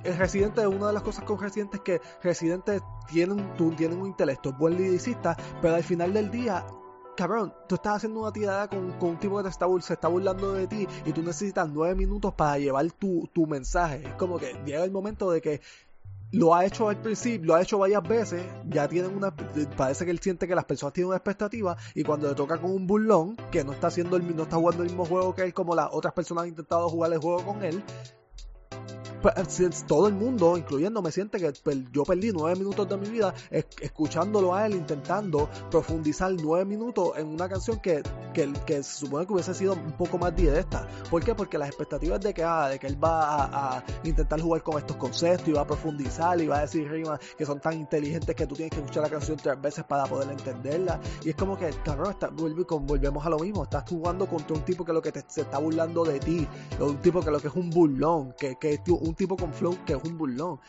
El Residente, una de las cosas con Residente es que Residente tiene un, un intelecto, es buen liricista, pero al final del día, cabrón, tú estás haciendo una tirada con, con un tipo que te está, se está burlando de ti y tú necesitas nueve minutos para llevar tu, tu mensaje. Es como que llega el momento de que lo ha hecho al principio, lo ha hecho varias veces, ya tienen una, parece que él siente que las personas tienen una expectativa y cuando le toca con un burlón que no está haciendo el, no está jugando el mismo juego que él como las otras personas han intentado jugar el juego con él, todo el mundo, incluyéndome, siente que yo perdí nueve minutos de mi vida es- escuchándolo a él, intentando profundizar nueve minutos en una canción que, que, que se supone que hubiese sido un poco más directa. ¿Por qué? Porque las expectativas de que, ah, de que él va a, a intentar jugar con estos conceptos y va a profundizar y va a decir rimas que son tan inteligentes que tú tienes que escuchar la canción tres veces para poder entenderla. Y es como que, cabrón, está, volvemos a lo mismo. Estás jugando contra un tipo que lo que te, se está burlando de ti, un tipo que lo que es un burlón, que, que es un tipo con flow que es un burlón.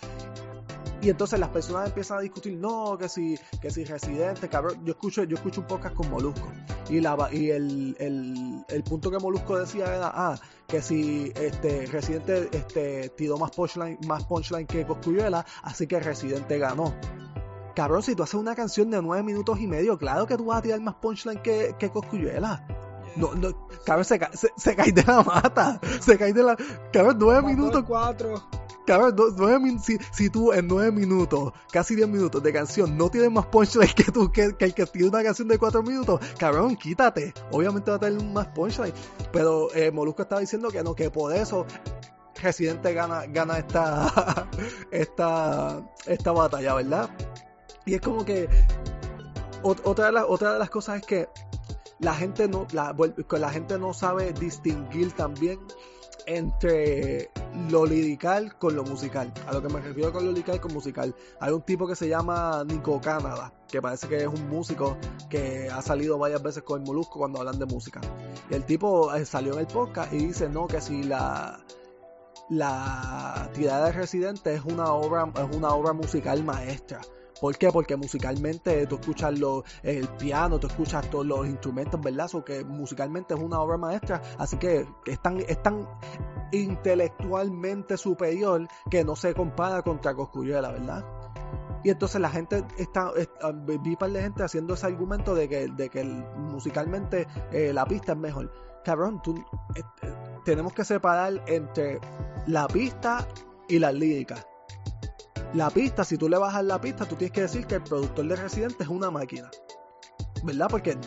Y entonces las personas empiezan a discutir, no, que si, que si residente, cabrón. Yo escucho, yo escucho un podcast con Molusco. Y la y el, el, el punto que Molusco decía era, ah, que si este Residente este tiró más punchline, más punchline que Coscuyuela, así que Residente ganó. Cabrón, si tú haces una canción de nueve minutos y medio, claro que tú vas a tirar más punchline que, que Coscuyuela. No, no, cabrón, se, ca- se, se cae de la mata. Se cae de la. Cabrón, nueve minutos. cuatro. Cabrón, no- nueve min- si, si tú en nueve minutos, casi diez minutos de canción, no tienes más punchline que tú, que, que el que tiene una canción de cuatro minutos, cabrón, quítate. Obviamente va a tener más punchline. Pero eh, Molusco estaba diciendo que no, que por eso Residente gana, gana esta, esta, esta batalla, ¿verdad? Y es como que ot- otra de, las otra de las cosas es que la gente no la, la gente no sabe distinguir también entre lo lirical con lo musical. A lo que me refiero con lo lirical con musical. Hay un tipo que se llama Nico Canada, que parece que es un músico que ha salido varias veces con el Molusco cuando hablan de música. Y el tipo eh, salió en el podcast y dice, no, que si la la tirada de Residente es una obra es una obra musical maestra. ¿Por qué? Porque musicalmente tú escuchas el piano, tú escuchas todos los instrumentos, ¿verdad? O que musicalmente es una obra maestra, así que es tan, es tan intelectualmente superior que no se compara contra Coscuyuela, ¿verdad? Y entonces la gente está, está- vi par de gente haciendo ese argumento de que, de que musicalmente eh, la pista es mejor. Cabrón, tú, eh, eh, tenemos que separar entre la pista y las líricas. La pista, si tú le bajas la pista, tú tienes que decir que el productor de Residente es una máquina. ¿Verdad? Porque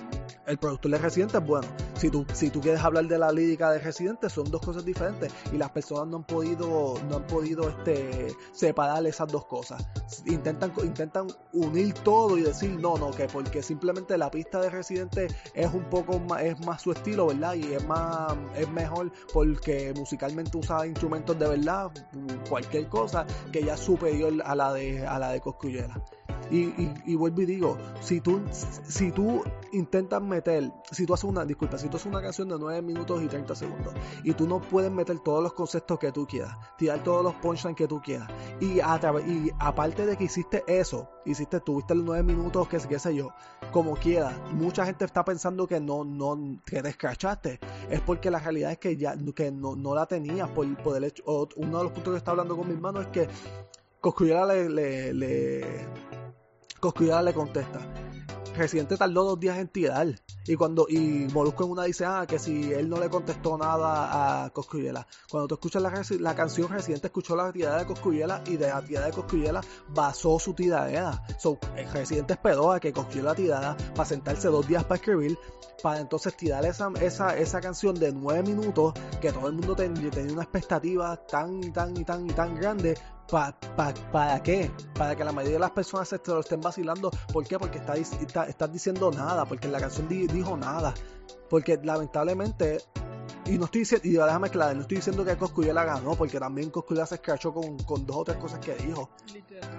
el productor de Residente es bueno. Si tú, si tú quieres hablar de la lírica de Residente, son dos cosas diferentes. Y las personas no han podido, no han podido este, separar esas dos cosas. Intentan, intentan unir todo y decir, no, no, que porque simplemente la pista de Residente es un poco más, es más su estilo, ¿verdad? Y es más, es mejor porque musicalmente usa instrumentos de verdad, cualquier cosa, que ya es superior a la de, a la de Coscuyela. Y, y, vuelvo y digo, si tú, si tú intentas meter, si tú haces una, disculpa, si tú haces una canción de 9 minutos y 30 segundos y tú no puedes meter todos los conceptos que tú quieras, tirar todos los punchlines que tú quieras, y, a y aparte de que hiciste eso, hiciste, tuviste los 9 minutos, que qué sé yo, como quieras, mucha gente está pensando que no, no, que te escrachaste, es porque la realidad es que ya, que no, no la tenías por, por el hecho, uno de los puntos que está hablando con mi hermano es que Coscuyela le, le, le Coscuyela le contesta. Residente tardó dos días en tirar. Y cuando y Molusco en una dice, ah, que si él no le contestó nada a Coscuyela. Cuando tú escuchas la, la canción, Residente escuchó la tirada de Coscuyela y de la tirada de Coscuyela basó su tiradera. So, el Residente esperó a que Coscuyela tirara para sentarse dos días para escribir, para entonces tirar esa, esa, esa canción de nueve minutos que todo el mundo tenía una expectativa tan y tan y tan y tan grande ¿Para qué? Para que la mayoría de las personas se lo estén vacilando. ¿Por qué? Porque está, está, estás diciendo nada, porque la canción dijo nada. Porque lamentablemente, y no estoy diciendo, y déjame claro, no estoy diciendo que la ganó, porque también Coscuya se escrachó con, con dos o tres cosas que dijo. Literal.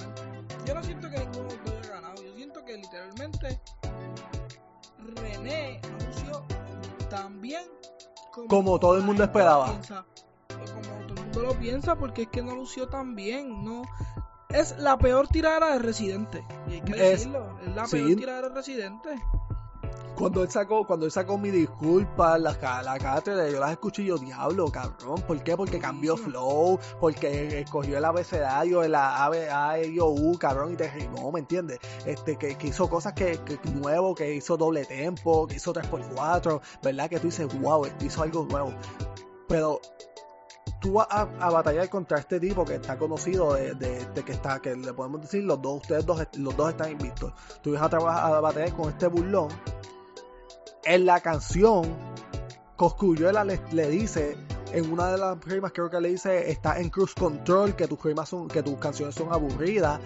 Yo no siento que ninguno haya ganado, yo siento que literalmente René anunció tan bien como, todo el mundo esperaba lo piensa porque es que no lució tan bien, no es la peor tirada de Residente. Y hay que decirlo, es, la peor tirada de Residente. Cuando él sacó, cuando él sacó mi disculpa, la, la cátedra, yo las escuché y yo, diablo, cabrón, ¿por qué? Porque cambió flow, porque escogió el abecedario, el A, A, e, I, O, U, cabrón, y te rimó, ¿me entiendes? Este, que, hizo cosas que, que, nuevo, que hizo doble tempo, que hizo 3x4, ¿verdad? Que tú dices, wow, hizo algo nuevo. Pero tú vas a, batallar contra este tipo que está conocido de, que está, que le podemos decir, los dos, ustedes dos, los dos están invictos. Tú vas a, trabajar, a batallar con este burlón. En la canción, Coscuyuela le, le dice, en una de las rimas creo que le dice, está en cruise control, que tus rimas son, que tus canciones son aburridas,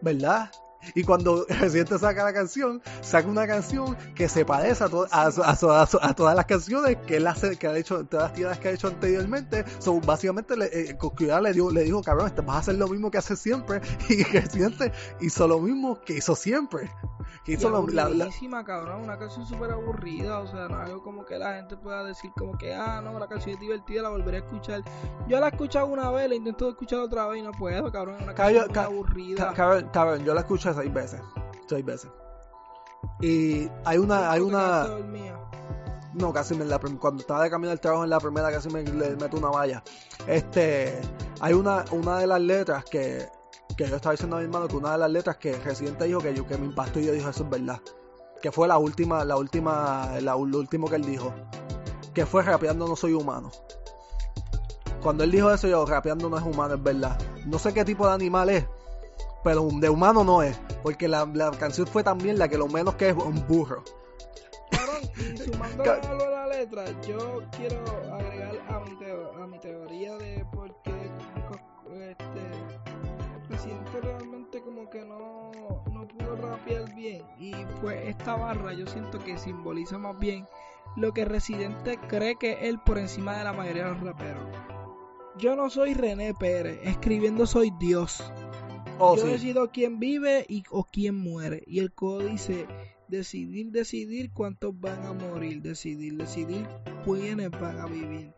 ¿verdad? Y cuando Residente saca la canción, saca una canción que se parece a, a, todas las canciones que él hace, que ha hecho, todas las tiradas que ha hecho anteriormente. So, básicamente, le, eh, le, dijo, le dijo, cabrón, este, vas a hacer lo mismo que hace siempre. Y Residente hizo lo mismo que hizo siempre. Que hizo lo, la, cabrón, una canción súper aburrida. O sea, no algo como que la gente pueda decir, como que, ah, no, la canción es divertida, la volveré a escuchar. Yo la he escuchado una vez, la intento escuchar otra vez y no puedo, cabrón, una canción aburrida. Cabrón, cabrón, yo la escuché seis veces. Seis veces. Y hay una, hay una. No, casi me la, cuando estaba de camino al trabajo en la primera casi me le meto una valla. Este, hay una, una de las letras que, que yo estaba diciendo a mi hermano que una de las letras que Residente dijo que yo que me impactó y yo dijo eso es verdad. Que fue la última, la última, la, lo último que él dijo. Que fue rapeando no soy humano. Cuando él dijo eso, yo rapeando no es humano, es verdad. No sé qué tipo de animal es, pero de humano no es, porque la, canción fue también la que lo menos que es un burro. y sumando a la letra, yo quiero agregar a mi, teoría de por qué este, el presidente realmente como que no, no pudo rapear bien. Y pues esta barra yo siento que simboliza más bien lo que Residente cree que él por encima de la mayoría de los raperos. Yo no soy René Pérez, escribiendo soy Dios. Oh, yo decido quién vive y, o quién muere. Y el código dice decidir, decidir cuántos van a morir. Decidir, decidir quiénes van a vivir.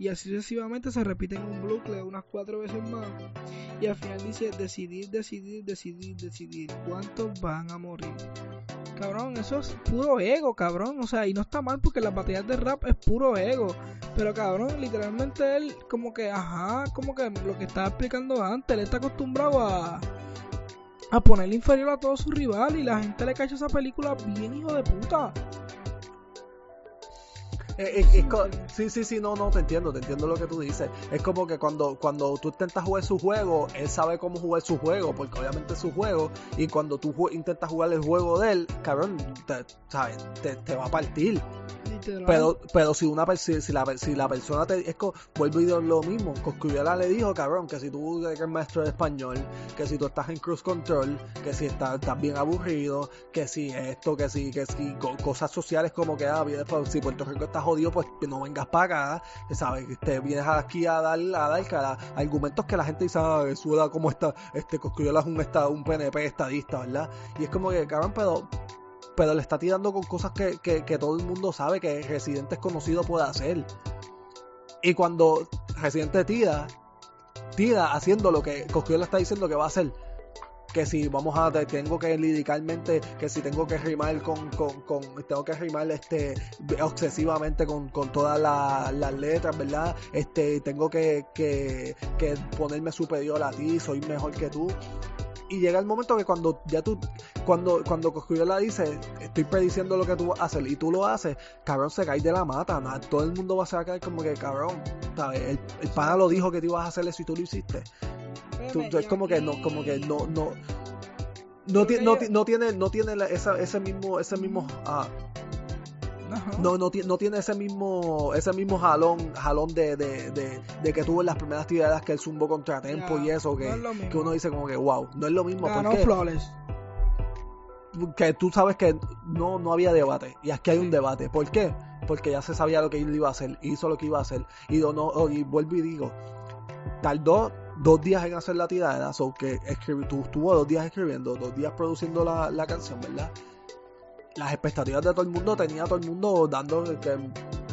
Y así sucesivamente se repite en un bucle unas cuatro veces más. Y al final dice decidir, decidir, decidir, decidir cuántos van a morir. Cabrón, eso es puro ego, cabrón. O sea, y no está mal porque las batallas de rap es puro ego. Pero cabrón, literalmente él como que, ajá, como que lo que estaba explicando antes, él está acostumbrado a a ponerle inferior a todo su rival y la gente le cacha esa película bien hijo de puta. Eh, eh, sí, sí, sí, no, no, te entiendo, te entiendo lo que tú dices. Es como que cuando, cuando tú intentas jugar su juego, él sabe cómo jugar su juego, porque obviamente es su juego, y cuando tú intentas jugar el juego de él, cabrón, te, ¿sabes? te, va a partir. Pero, pero si una si, si, la, si la persona te es vuelvo y lo mismo, Coscuyela le dijo, cabrón, que si tú eres maestro de español, que si tú estás en cruise control, que si estás, bien aburrido, que si esto, que si, que si cosas sociales como que ah, si Puerto Rico está jodido, pues no vengas para acá, ¿sabes? Te vienes aquí a dar, a dar cada argumentos que la gente dice, ah, eso como está, este Coscuyela es un, un PNP estadista, ¿verdad? Y es como que, cabrón, pero pero le está tirando con cosas que, que, todo el mundo sabe que Residente es conocido puede hacer. Y cuando Residente tira, tira haciendo lo que le está diciendo que va a hacer. Que si vamos a, tengo que que si tengo que rimar con, con, tengo que rimar este, obsesivamente con, con todas las letras, ¿verdad? Este, tengo que, que, que ponerme superior a ti, soy mejor que tú y llega el momento que cuando ya tú, cuando, cuando Coscuyuela dice, estoy prediciendo lo que tú vas a hacer y tú lo haces, cabrón, se cae de la mata, todo el mundo va a caer como que, cabrón, ¿sabes? El, el pana lo dijo que te ibas a hacer eso y tú lo hiciste. es como que no, como que no, no, no, no, no tiene, no tiene ese mismo, ese mismo, ah, no, no, no, tiene ese mismo ese mismo jalón jalón de, de, de, que tuvo en las primeras tiradas que él zumbó contra Tempo y eso que, que, uno dice como que wow no es lo mismo porque que tú sabes que no, no había debate y aquí hay un debate. ¿por qué? porque ya se sabía lo que él iba a hacer hizo lo que iba a hacer y, no, y vuelvo y digo tardó dos días en hacer la tirada o que estuvo dos días escribiendo dos días produciendo la, la canción ¿verdad? Las expectativas de todo el mundo tenía todo el mundo dando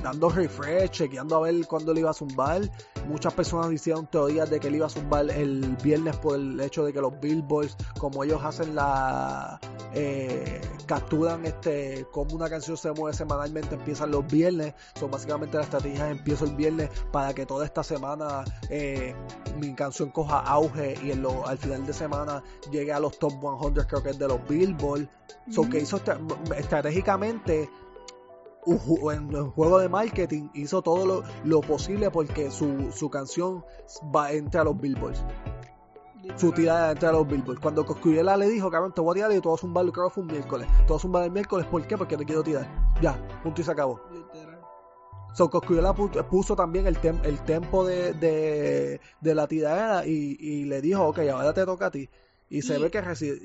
dando refresh, chequeando a ver cuándo le iba a zumbar. Muchas personas hicieron teorías de que le iba a zumbar el viernes por el hecho de que los billboards, como ellos hacen la eh, capturan este como una canción se mueve semanalmente, empiezan los viernes. Son básicamente la estrategia empiezo el viernes para que toda esta semana eh, mi canción coja auge y en lo, al final de semana llegue a los top 100 creo que es de los billboards. So que hizo estratégicamente en el juego de marketing hizo todo lo, posible porque su, su, canción va entre a los billboards. Su tirada entre a los billboards. Cuando Coscuyela le dijo, cabrón, te voy a tirar y todo es un bar, creo que fue un miércoles. Todo es un bar el miércoles, ¿por qué? Porque te quiero tirar. Ya, punto y se acabó. So, Coscuyela puso también el, el tempo de, de, de la tirada y, y le dijo, ok, ahora te toca a ti. Y, se ve que,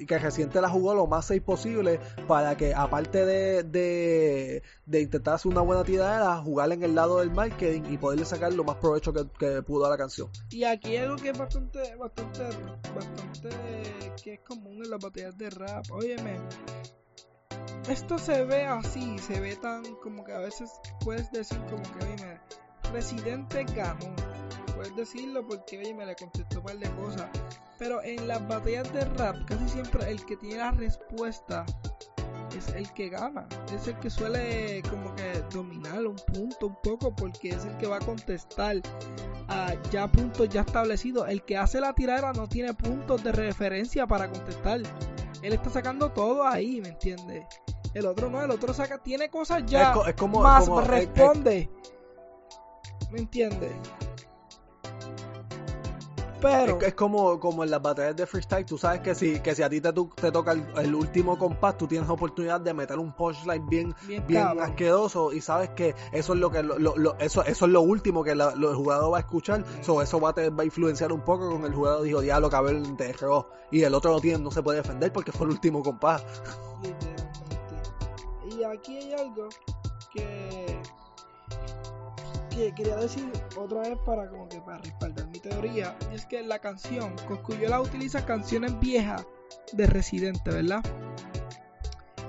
que Reciente la jugó lo más safe posible para que, aparte de, de, intentar hacer una buena tirada, jugar en el lado del marketing y poderle sacar lo más provecho que, pudo a la canción. Y aquí algo que es bastante, bastante, bastante que es común en las batallas de rap. Óyeme, esto se ve así, se ve tan como que a veces puedes decir como que, oye, Residente ganó. Puedes decirlo porque, oye, me le contestó un par de cosas pero en las batallas de rap, casi siempre el que tiene la respuesta es el que gana. Es el que suele como que dominar un punto un poco porque es el que va a contestar a ya puntos ya establecidos. El que hace la tirada no tiene puntos de referencia para contestar. Él está sacando todo ahí, ¿me entiendes? El otro no, el otro saca, tiene cosas ya, es, como, más responde. ¿Me entiendes? Es, como, como en las batallas de freestyle, tú sabes que si, que si a ti te, te toca el, último compás, tú tienes oportunidad de meter un punchline bien, bien, asqueroso y sabes que eso es lo que lo, eso, eso es lo último que el jugador va a escuchar. eso va a, va a influenciar un poco con el jugador dijo, diablo, cabrón, te dejó. Y el otro no tiene, no se puede defender porque fue el último compás. Y aquí hay algo que que quería decir otra vez para como que para respaldar mi teoría es que la canción Coscuyola utiliza canciones viejas de Residente, ¿verdad?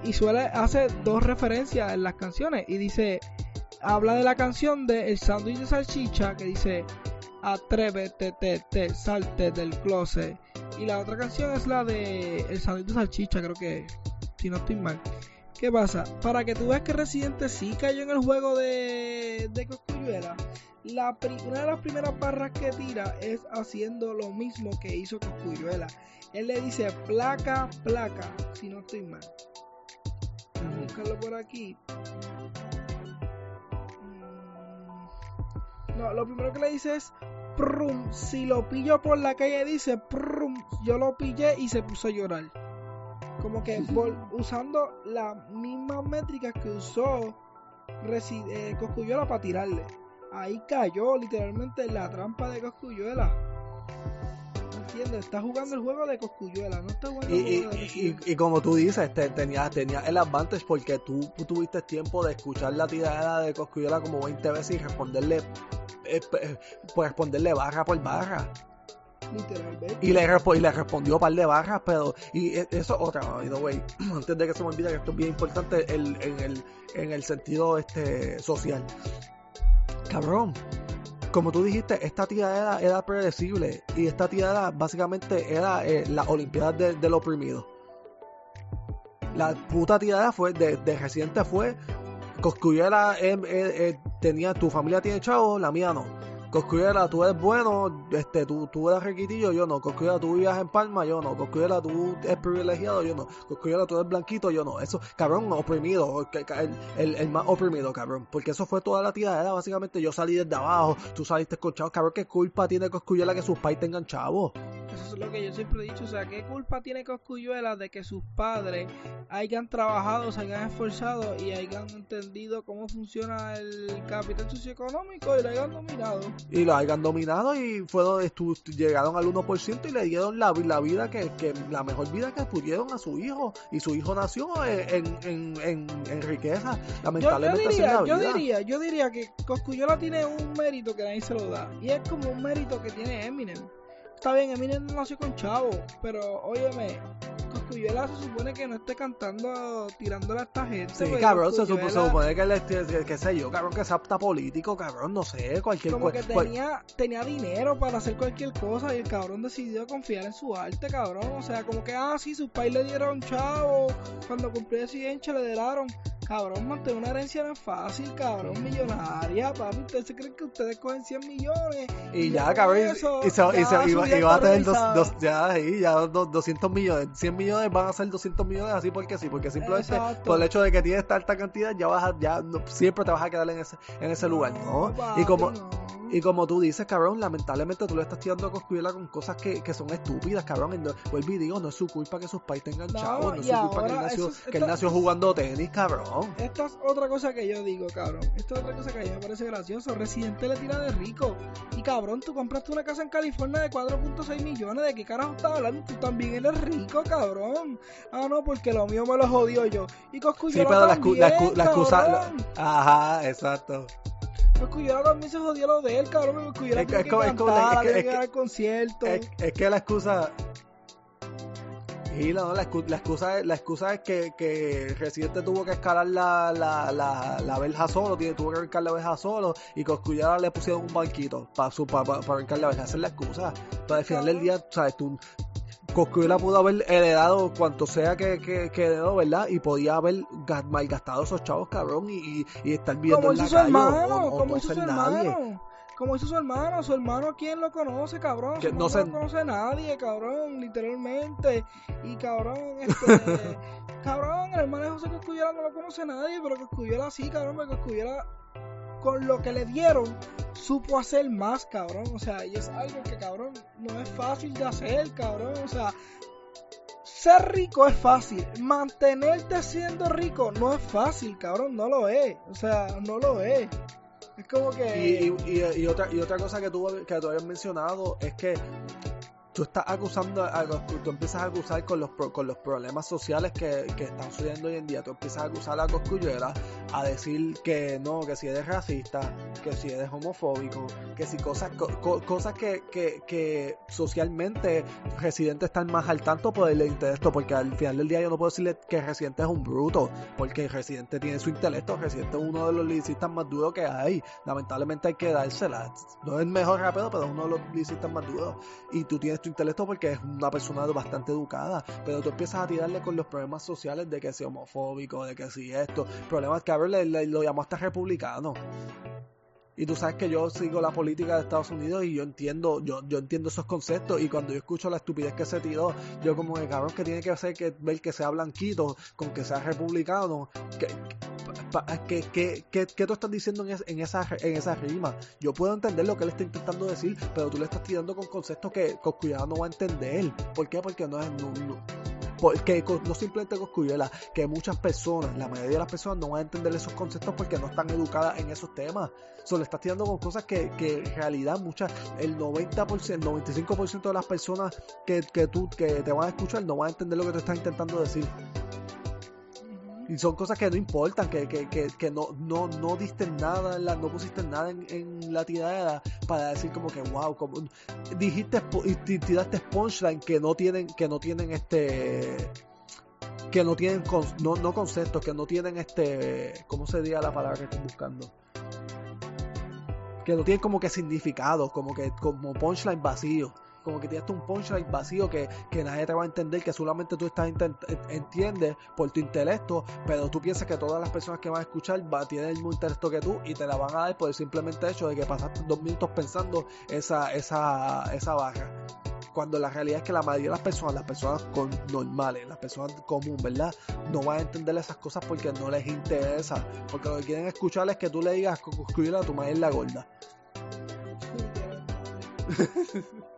Y suele hace dos referencias en las canciones y dice habla de la canción de El sándwich de salchicha que dice Atrévete, te, te, salte del closet. Y la otra canción es la de El sándwich de salchicha, creo que si no estoy mal. ¿Qué pasa? Para que tú veas que Residente sí cayó en el juego de, de Coscuyuela, la una de las primeras barras que tira es haciendo lo mismo que hizo Coscuyuela. Él le dice placa, placa, si no estoy mal. Vamos a buscarlo por aquí. Mm, no, lo primero que le dice es prum. Si lo pillo por la calle dice prum. Yo lo pillé y se puso a llorar como que usando las mismas métricas que usó eh, Coscuyuela para tirarle. Ahí cayó literalmente la trampa de Coscuyuela. ¿Entiendes? Está jugando el juego de Coscuyuela, no está jugando y, el juego de y, como tú dices, tenías tenía el advantage porque tú, tuviste tiempo de escuchar la tirada de Coscuyuela como 20 veces y responderle, eh, eh, pues responderle barra por barra. Y le, y le respondió un par de barras, pero. Y e, eso, otra, way, antes de que se me olvide que esto es bien importante en, el, en el sentido este social. Cabrón, como tú dijiste, esta tirada era, predecible. Y esta tirada básicamente era eh, la Olimpiada del oprimido. La puta tirada fue, de, de reciente fue. Coscuyera eh, eh, tenía, tu familia tiene chavo, la mía no Coscuyela, tú eres bueno, este, tú, tú eres requitillo, yo no. Coscuyela, tú vivías en Palma, yo no. Coscuyela, tú eres privilegiado, yo no. Coscuyela, tú eres blanquito, yo no. Eso, cabrón, oprimido, el, el, el más oprimido, cabrón. Porque eso fue toda la tiradera, básicamente. Yo salí desde abajo, tú saliste con cabrón, ¿qué culpa tiene Coscuyela que sus pais tengan chavos? Eso es lo que yo siempre he dicho, o sea, ¿qué culpa tiene Coscuyuela de que sus padres hayan trabajado, se hayan esforzado y hayan entendido cómo funciona el capital socioeconómico y lo hayan dominado? Y lo hayan dominado y fueron, llegaron al 1% y le dieron la, la vida que, que, la mejor vida que pudieron a su hijo. Y su hijo nació en, en, en, en riqueza, lamentablemente yo, diría, yo diría, yo diría que Coscuyuela tiene un mérito que nadie se lo da. Y es como un mérito que tiene Eminem está bien, Eminem no nació con chavo, pero óyeme, Coscuyuela se supone que no esté cantando tirándole a esta gente. Sí, cabrón, se, supone que él es, qué sé yo, cabrón, que sea político, cabrón, no sé, cualquier Como que tenía, tenía dinero para hacer cualquier cosa y el cabrón decidió confiar en su arte, cabrón. O sea, como que, ah, sí, sus pais le dieron chavo, cuando cumplió el le dieron. Cabrón, mantener una herencia no es fácil, cabrón, millonaria, papi. ¿Ustedes se creen que ustedes cogen 100 millones? Y, ya, cabrón, y, se, iba, a tener dos, ya, ya 200 millones. 100 millones van a ser 200 millones así porque sí, porque simplemente por el hecho de que tienes esta alta cantidad, ya vas a, ya siempre te vas a quedar en ese, en ese lugar, ¿no? y como. Y como tú dices, cabrón, lamentablemente tú le estás tirando a Coscuyuela con cosas que, que son estúpidas, cabrón. No, vuelvo y digo, no es su culpa que sus pais tengan chavos, no es su culpa que él nació, que él nació jugando tenis, cabrón. Esta es otra cosa que yo digo, cabrón. Esta es otra cosa que a mí me parece gracioso. Residente le tira de rico. Y cabrón, tú compraste una casa en California de 4.6 millones. ¿De qué carajo estás hablando? Tú también eres rico, cabrón. Ah, no, porque lo mío me lo jodió yo. Y Coscuyuela Sí, pero también, la, la excusa... Ajá, exacto. Coscuyuela también se jodió lo de él, cabrón. Coscuyuela es, tiene que, cantar, es, que, es, que, concierto. Es, que la excusa... Y no, la, excusa, la excusa es que, que Residente tuvo que escalar la, la, la, la verja solo, tuvo que arrancar la verja solo y Coscuyala le pusieron un banquito para para, para arrancar la verja. Esa es la excusa. Entonces al final del día, sabes, tú, Coscuyuela pudo haber heredado cuanto sea que, que, que, heredó, ¿verdad? Y podía haber malgastado esos chavos, cabrón, y, y, estar viendo en la calle hermano, o, no ser nadie. Como hizo su hermano, su hermano, ¿quién lo conoce, cabrón? Su no, se... no conoce nadie, cabrón, literalmente. Y cabrón, este. cabrón, el hermano de José Coscuyuela no lo conoce nadie, pero Coscuyuela sí, cabrón, porque Coscuyuela con lo que le dieron, supo hacer más, cabrón. O sea, y es algo que, cabrón, no es fácil de hacer, cabrón. O sea, ser rico es fácil. Mantenerte siendo rico no es fácil, cabrón. No lo es. O sea, no lo es. Es como que. Y, otra, y otra cosa que tú, que tú habías mencionado es que tú estás acusando, tú empiezas a acusar con los, con los problemas sociales que, que, están sucediendo hoy en día, tú empiezas a acusar a Coscullera a decir que no, que si eres racista, que si eres homofóbico, que si cosas, cosas que, que, que, socialmente Residente están más al tanto por el intelecto, porque al final del día yo no puedo decirle que Residente es un bruto, porque Residente tiene su intelecto, Residente es uno de los licistas más duros que hay, lamentablemente hay que dársela, no es el mejor rapero, pero es uno de los licistas más duros, y tú tienes tu intelecto porque es una persona bastante educada, pero tú empiezas a tirarle con los problemas sociales de que si homofóbico, de que si esto, problemas que a ver le, lo llamó hasta republicano. Y tú sabes que yo sigo la política de Estados Unidos y yo entiendo, yo, yo entiendo esos conceptos y cuando yo escucho la estupidez que se tiró, yo como que cabrón que tiene que hacer que ver que sea blanquito con que sea republicano, que, que, que, que, tú estás diciendo en, en, esa, en esa rima. Yo puedo entender lo que él está intentando decir, pero tú le estás tirando con conceptos que cuidado no va a entender. ¿Por qué? Porque no es... porque no simplemente Coscuyuela, que muchas personas, la mayoría de las personas no van a entender esos conceptos porque no están educadas en esos temas. Solo estás tirando con cosas que, que en realidad muchas, el 90%, el 95% de las personas que, que tú, que te van a escuchar no van a entender lo que te estás intentando decir. Y son cosas que no importan, que, que, que, que no, no, no diste nada, la, no pusiste nada en, en, la tirada para decir como que wow, como dijiste y tiraste punchline que no tienen, que no tienen este que no tienen no, no conceptos, que no tienen este ¿cómo se diría la palabra que estoy buscando? Que no tienen como que significado, como que como punchline vacío como que tiraste un punchline vacío que, que nadie te va a entender, que solamente tú estás entiendes por tu intelecto, pero tú piensas que todas las personas que van a escuchar va, tienen el mismo intelecto que tú y te la van a dar por el simplemente hecho de que pasaste dos minutos pensando esa, esa, esa barra cuando la realidad es que la mayoría de las personas, las personas con normales, las personas comunes, ¿verdad? No van a entender esas cosas porque no les interesa, porque lo que quieren escuchar es que tú le digas escribir a tu madre la gorda.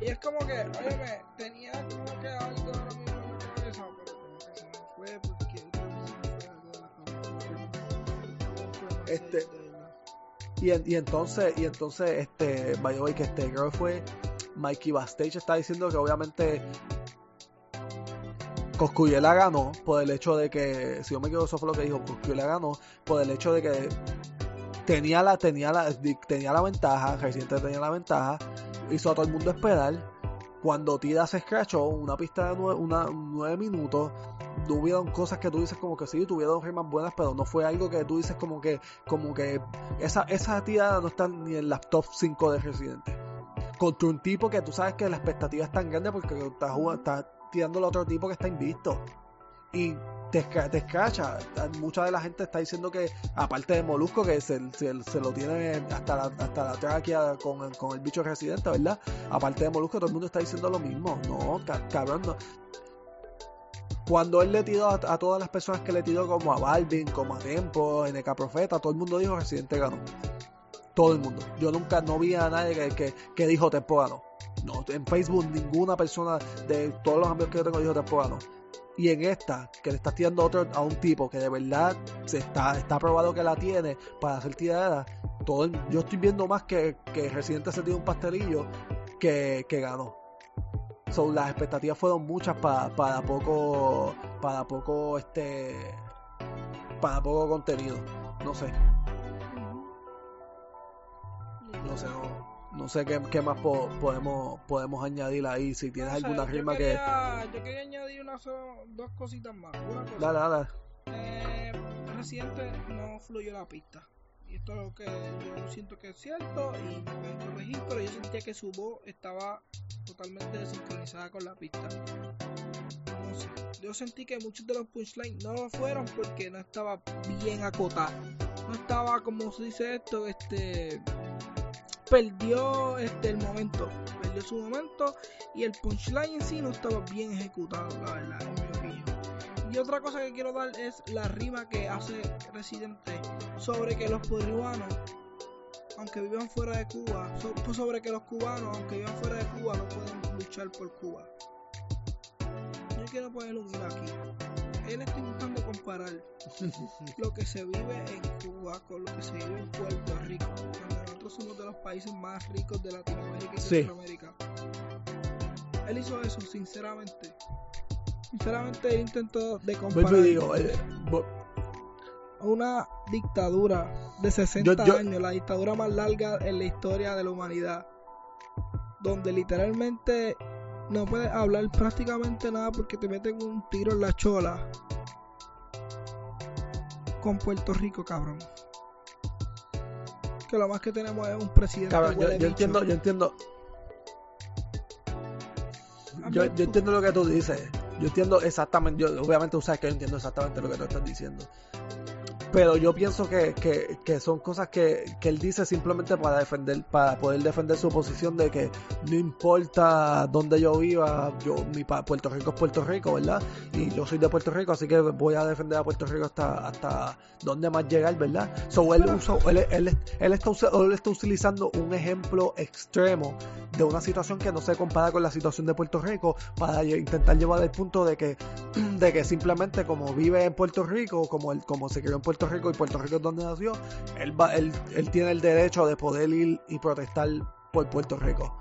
y es como que, oye, tenía como que algo mismo en pero como que se me fue porque este y, y entonces y entonces este vaya que este girl fue Mikey Bastage está diciendo que obviamente Coscuyela ganó por el hecho de que, si yo me equivoco, eso fue lo que dijo, Coscuyela ganó por el hecho de que tenía la, tenía la, tenía la ventaja, Residente tenía la ventaja, hizo a todo el mundo esperar. Cuando Tida se escrachó, una pista de nueve, minutos, tuvieron cosas que tú dices como que sí, tuvieron rimas buenas, pero no fue algo que tú dices como que, como que esa, esa no está ni en las top 5 de Residente contra un tipo que tú sabes que la expectativa es tan grande porque está tirando al otro tipo que está invisto. Y te, te escracha. Mucha de la gente está diciendo que, aparte de Molusco, que se, lo tiene hasta la, hasta la tráquea con, con, el bicho residente, ¿verdad? Aparte de Molusco, todo el mundo está diciendo lo mismo. No, cabrón, no. Cuando él le tiró a, todas las personas que le tiró, como a Balvin, como a Tempo, NK Profeta, todo el mundo dijo Residente ganó todo el mundo. Yo nunca no vi a nadie que, que, dijo Temporano. No, en Facebook ninguna persona de todos los amigos que yo tengo dijo Temporano. Y en esta, que le estás tirando a, otro, a un tipo que de verdad se está, está probado que la tiene para hacer tirada, todo yo estoy viendo más que, que Residente se tiró un pastelillo que, que ganó. So, las expectativas fueron muchas para, para poco para poco este para poco contenido. No sé. No sé, no, sé qué, más podemos, podemos añadir ahí. Si tienes alguna rima que. Yo quería añadir una dos cositas más. Una cosa. Dale, dale. Eh, reciente no fluyó la pista. Y esto es lo que yo siento que es cierto y me pueden corregir, pero yo sentía que su voz estaba totalmente desincronizada con la pista. No sé. Yo sentí que muchos de los punchlines no lo fueron porque no estaba bien acotado. No estaba, como se dice esto, este perdió este, el momento, perdió su momento y el punchline en sí no estaba bien ejecutado, la verdad, en mi opinión. Y otra cosa que quiero dar es la rima que hace Residente sobre que los peruanos, aunque vivan fuera de Cuba, pues sobre que los cubanos, aunque vivan fuera de Cuba, no pueden luchar por Cuba. Yo quiero poner un aquí. Él está intentando comparar lo que se vive en Cuba con lo que se vive en Puerto Rico somos de los países más ricos de Latinoamérica y Centroamérica. Él hizo eso, sinceramente. Sinceramente, él intentó de comparar eh, una dictadura de 60 años, la dictadura más larga en la historia de la humanidad, donde literalmente no puedes hablar prácticamente nada porque te meten un tiro en la chola con Puerto Rico, cabrón que lo más que tenemos es un presidente. yo, entiendo, yo entiendo. Yo, yo, entiendo lo que tú dices. Yo entiendo exactamente. Yo, obviamente, tú sabes que yo entiendo exactamente lo que tú estás diciendo. Pero yo pienso que, que, que son cosas que, que, él dice simplemente para defender, para poder defender su posición de que no importa dónde yo viva, yo mi Puerto Rico es Puerto Rico, ¿verdad? Y yo soy de Puerto Rico, así que voy a defender a Puerto Rico hasta, hasta donde más llegar, ¿verdad? So él usó, él, él, él, está, él está utilizando un ejemplo extremo de una situación que no se compara con la situación de Puerto Rico para intentar llevar el punto de que, de que simplemente como vive en Puerto Rico, como él, como se crió en Puerto Puerto Rico y Puerto Rico es donde nació, él, va, él, tiene el derecho de poder ir y protestar por Puerto Rico.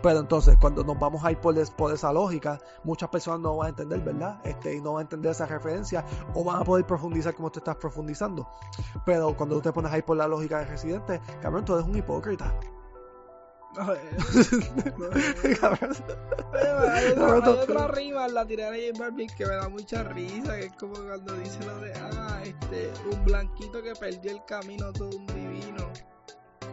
Pero entonces, cuando nos vamos a ir por, esa lógica, muchas personas no van a entender, ¿verdad? Este, y no van a entender esa referencia o van a poder profundizar como tú estás profundizando. Pero cuando tú te pones ahí por la lógica de residente, cabrón, tú eres un hipócrita. otra, rima la tirada de Barbie que me da mucha risa, que es como cuando dice lo de, ah, este, un blanquito que perdió el camino, todo un divino.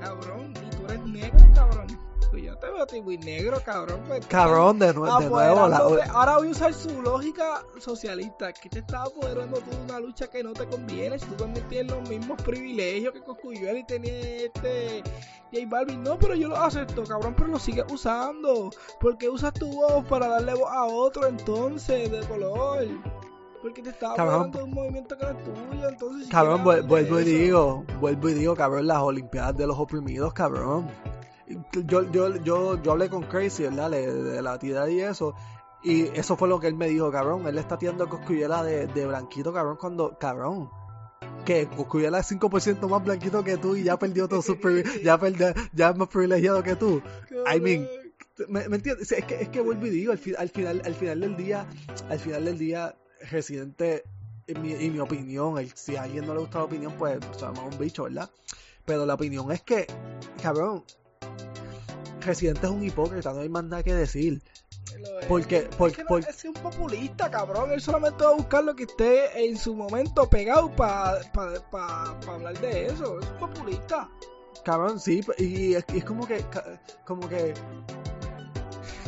Cabrón, y tú eres negro, cabrón. Pues yo te veo a ti muy negro, cabrón. pues, Cabrón, de, nue- de nuevo. la- ahora voy a usar su lógica socialista. Que te está apoderando tú de una lucha que no te conviene. Si tú también tienes los mismos privilegios que Coscuyuela y tenía este J Balvin. No, pero yo lo acepto, cabrón, pero lo sigues usando. Porque usas tu voz para darle voz a otro entonces de color. Porque te está Cabrón. de un movimiento que no es tuyo. Entonces, Cabrón, vuel- vuelvo y digo, vuelvo y digo, cabrón, las Olimpiadas de los oprimidos, cabrón. Yo, yo, yo, yo hablé con Crazy, ¿verdad? De, de la tira y eso. Y eso fue lo que él me dijo, cabrón. Él le está tirando Coscuyela de, de blanquito, cabrón, cuando, cabrón. Que Coscuyela es 5% más blanquito que tú y ya perdió todo su ya perdió, ya es más privilegiado que tú. I mean, ¿Me, me entiendes? Es que, es que vuelvo y digo, al, fi- al final, al final del día, al final del día, Residente, en mi, en mi opinión, el- si a alguien no le gusta la opinión, pues se llama un bicho, ¿verdad? Pero la opinión es que, cabrón, Residente es un hipócrita, no hay más nada que decir. Es. Porque, por, Es que no, es un populista, cabrón. Él solamente va a buscar lo que esté en su momento pegado para hablar de eso. Es un populista. cabrón, sí, y es, y es como que, como que...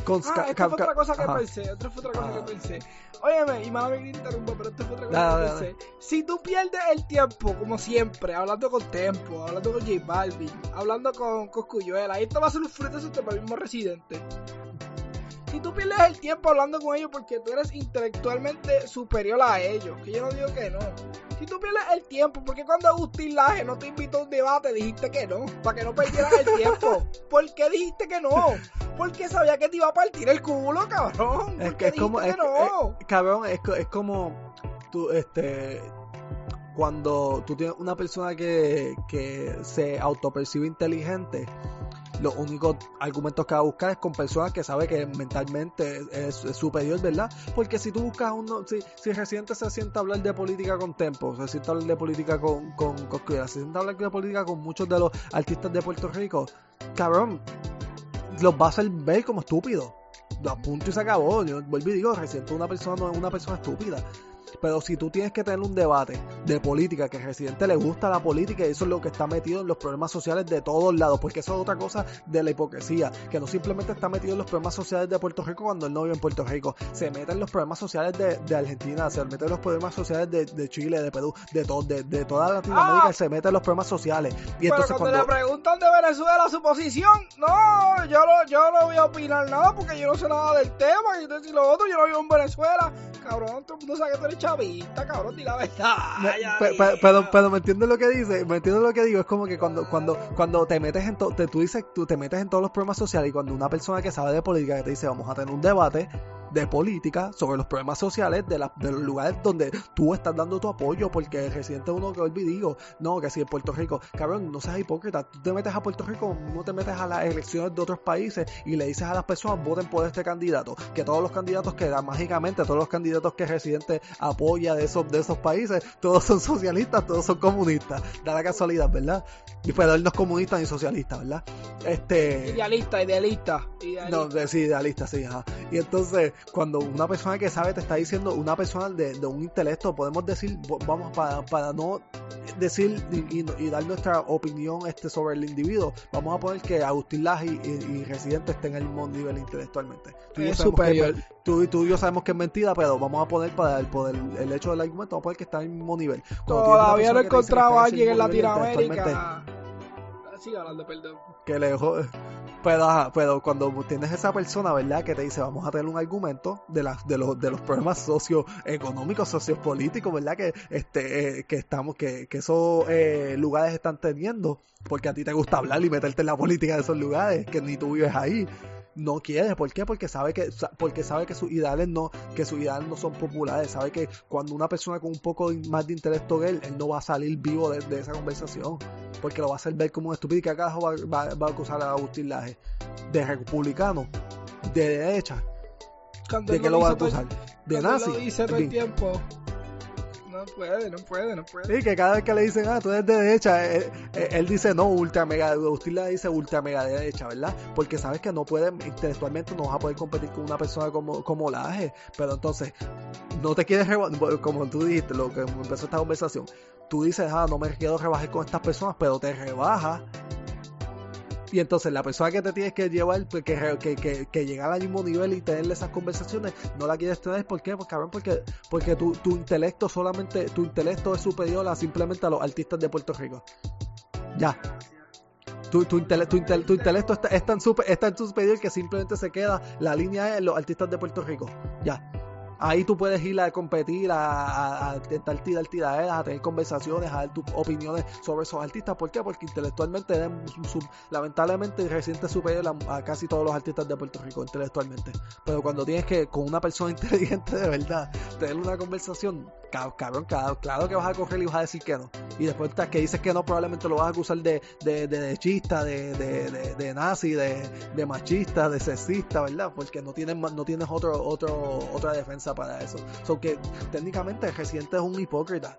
con- Ah, ca- fue otra cosa que ajá. pensé. Esta fue otra cosa Ajá. que pensé. Óyeme, y mala que te interrumpa, pero esta fue otra cosa que pensé. Si tú pierdes el tiempo, como siempre, hablando con Tempo, hablando con J Balvin, hablando con Coscuyuela, y esto va a ser un fruto de tema mismo residente. Si tú pierdes el tiempo hablando con ellos porque tú eres intelectualmente superior a ellos, que yo no digo que no. Si tú pierdes el tiempo, porque cuando Agustín Laje no te invitó a un debate dijiste que no? Para que no perdieras el tiempo. ¿Por qué dijiste que no? Porque sabía que te iba a partir el culo, cabrón. Es ¿Por que qué es como, dijiste es, que no? es- cabrón, es, es como tú, este, cuando tú tienes una persona que, que se autopercibe inteligente, los únicos argumentos que va a buscar es con personas que sabe que mentalmente es, superior, ¿verdad? Porque si tú buscas uno, si, si Residente se sienta a hablar de política con Tempo, se sienta a hablar de política con, con Coscuera, se sienta a hablar de política con muchos de los artistas de Puerto Rico, cabrón, los va a hacer ver como estúpidos. A punto y se acabó. Yo vuelvo y digo, Residente una persona es una persona estúpida. Pero si tú tienes que tener un debate de política, que a Residente le gusta la política y eso es lo que está metido en los problemas sociales de todos lados, porque eso es otra cosa de la hipocresía, que no simplemente está metido en los problemas sociales de Puerto Rico cuando él no vive en Puerto Rico, se mete en los problemas sociales de, de Argentina, se mete en los problemas sociales de, de Chile, de Perú, de, todo de, de toda Latinoamérica, Ah. se mete en los problemas sociales. Y Pero entonces cuando, cuando... le preguntan de Venezuela su posición, no, yo no, yo no voy a opinar nada porque yo no sé nada del tema y entonces y lo otro, yo no vivo en Venezuela. Cabrón, todo el mundo sabe que tú eres chavista, cabrón, di la verdad. Pero, pero me entiendes lo que dice, me entiendes lo que digo, es como que cuando, cuando, cuando te metes en to- te, tú dices, tú te metes en todos los problemas sociales y cuando una persona que sabe de política que te dice vamos a tener un debate de política sobre los problemas sociales de, la- de los lugares donde tú estás dando tu apoyo, porque el residente uno que olvidó, no, que si en Puerto Rico, cabrón, no seas hipócrita, tú te metes a Puerto Rico, no te metes a las elecciones de otros países y le dices a las personas voten por este candidato, que todos los candidatos que dan mágicamente, todos los candidatos que el residente apoya de esos, de esos países, todos son socialistas, todos son comunistas, da la casualidad, ¿verdad? Y pero él no es comunista ni socialista, ¿verdad? Este... Idealista, idealista, idealista. No, sí, idealista, sí, ajá. Y entonces, cuando una persona que sabe te está diciendo, una persona de, de un intelecto, podemos decir, vamos, para, para no decir y, y- y dar nuestra opinión este sobre el individuo, vamos a poner que Agustín Laje y, y- Residente estén en el mismo nivel intelectualmente. Tú y, yo Es sabemos que, superior. tú, y tú y yo sabemos que es mentira, pero vamos a poner para el, por el, hecho del argumento, vamos a poner que están en el mismo nivel. Cuando Todavía no he encontrado a está alguien en Latinoamérica. Sigue hablando, perdón. que le dejó pero, pero cuando tienes esa persona verdad que te dice vamos a tener un argumento de las de los de los problemas socioeconómicos sociopolíticos verdad que este eh, que estamos que, que esos eh, lugares están teniendo porque a ti te gusta hablar y meterte en la política de esos lugares que ni tú vives ahí no quiere, ¿por qué? Porque sabe que porque sabe que sus ideales no que sus ideales no son populares, sabe que cuando una persona con un poco más de intelecto que él, él no va a salir vivo de, de esa conversación, porque lo va a hacer ver como un estúpido y que acaso va, va- va a acusar a Agustín Laje de republicano, de derecha, Cuando ¿de qué lo va a dice todo- acusar? De nazi. lo dice todo el tiempo. No puede, no puede, no puede. Sí, que cada vez que le dicen, ah, tú eres de derecha, él, dice no, ultra mega, le dice ultra mega derecha, ¿verdad? Porque sabes que no puede, intelectualmente no vas a poder competir con una persona como, como Laje, pero entonces, no te quieres, como tú dijiste, lo que empezó esta conversación, tú dices, ah, no me quiero rebajar con estas personas, pero te rebajas Y entonces la persona que te tienes que llevar, pues, que, que, que, que llegar al mismo nivel y tenerle esas conversaciones, no la quieres tener. ¿Por qué? Pues cabrón, porque, porque tu, tu intelecto solamente, tu intelecto es superior a simplemente a los artistas de Puerto Rico. Ya. Tu, tu, intele- tu, intel- tu intelecto es, tan super, es tan superior que simplemente se queda la línea en los artistas de Puerto Rico. Ya. Ahí tú puedes ir a competir, a, a, intentar tirar tiraderas, a tener conversaciones, a dar tus opiniones sobre esos artistas. ¿Por qué? Porque intelectualmente, eres lamentablemente, reciente superior a, a casi todos los artistas de Puerto Rico, intelectualmente. Pero cuando tienes que, con una persona inteligente de verdad, tener una conversación, cab- cabrón, claro, claro que vas a coger y vas a decir que no. Y después que dices que no, probablemente lo vas a acusar de, de, de, chista, de, de, de, nazi, de, machista, de sexista, ¿verdad? Porque no tienes, no tienes otro, otro, otra defensa para eso. So que técnicamente residente es un hipócrita.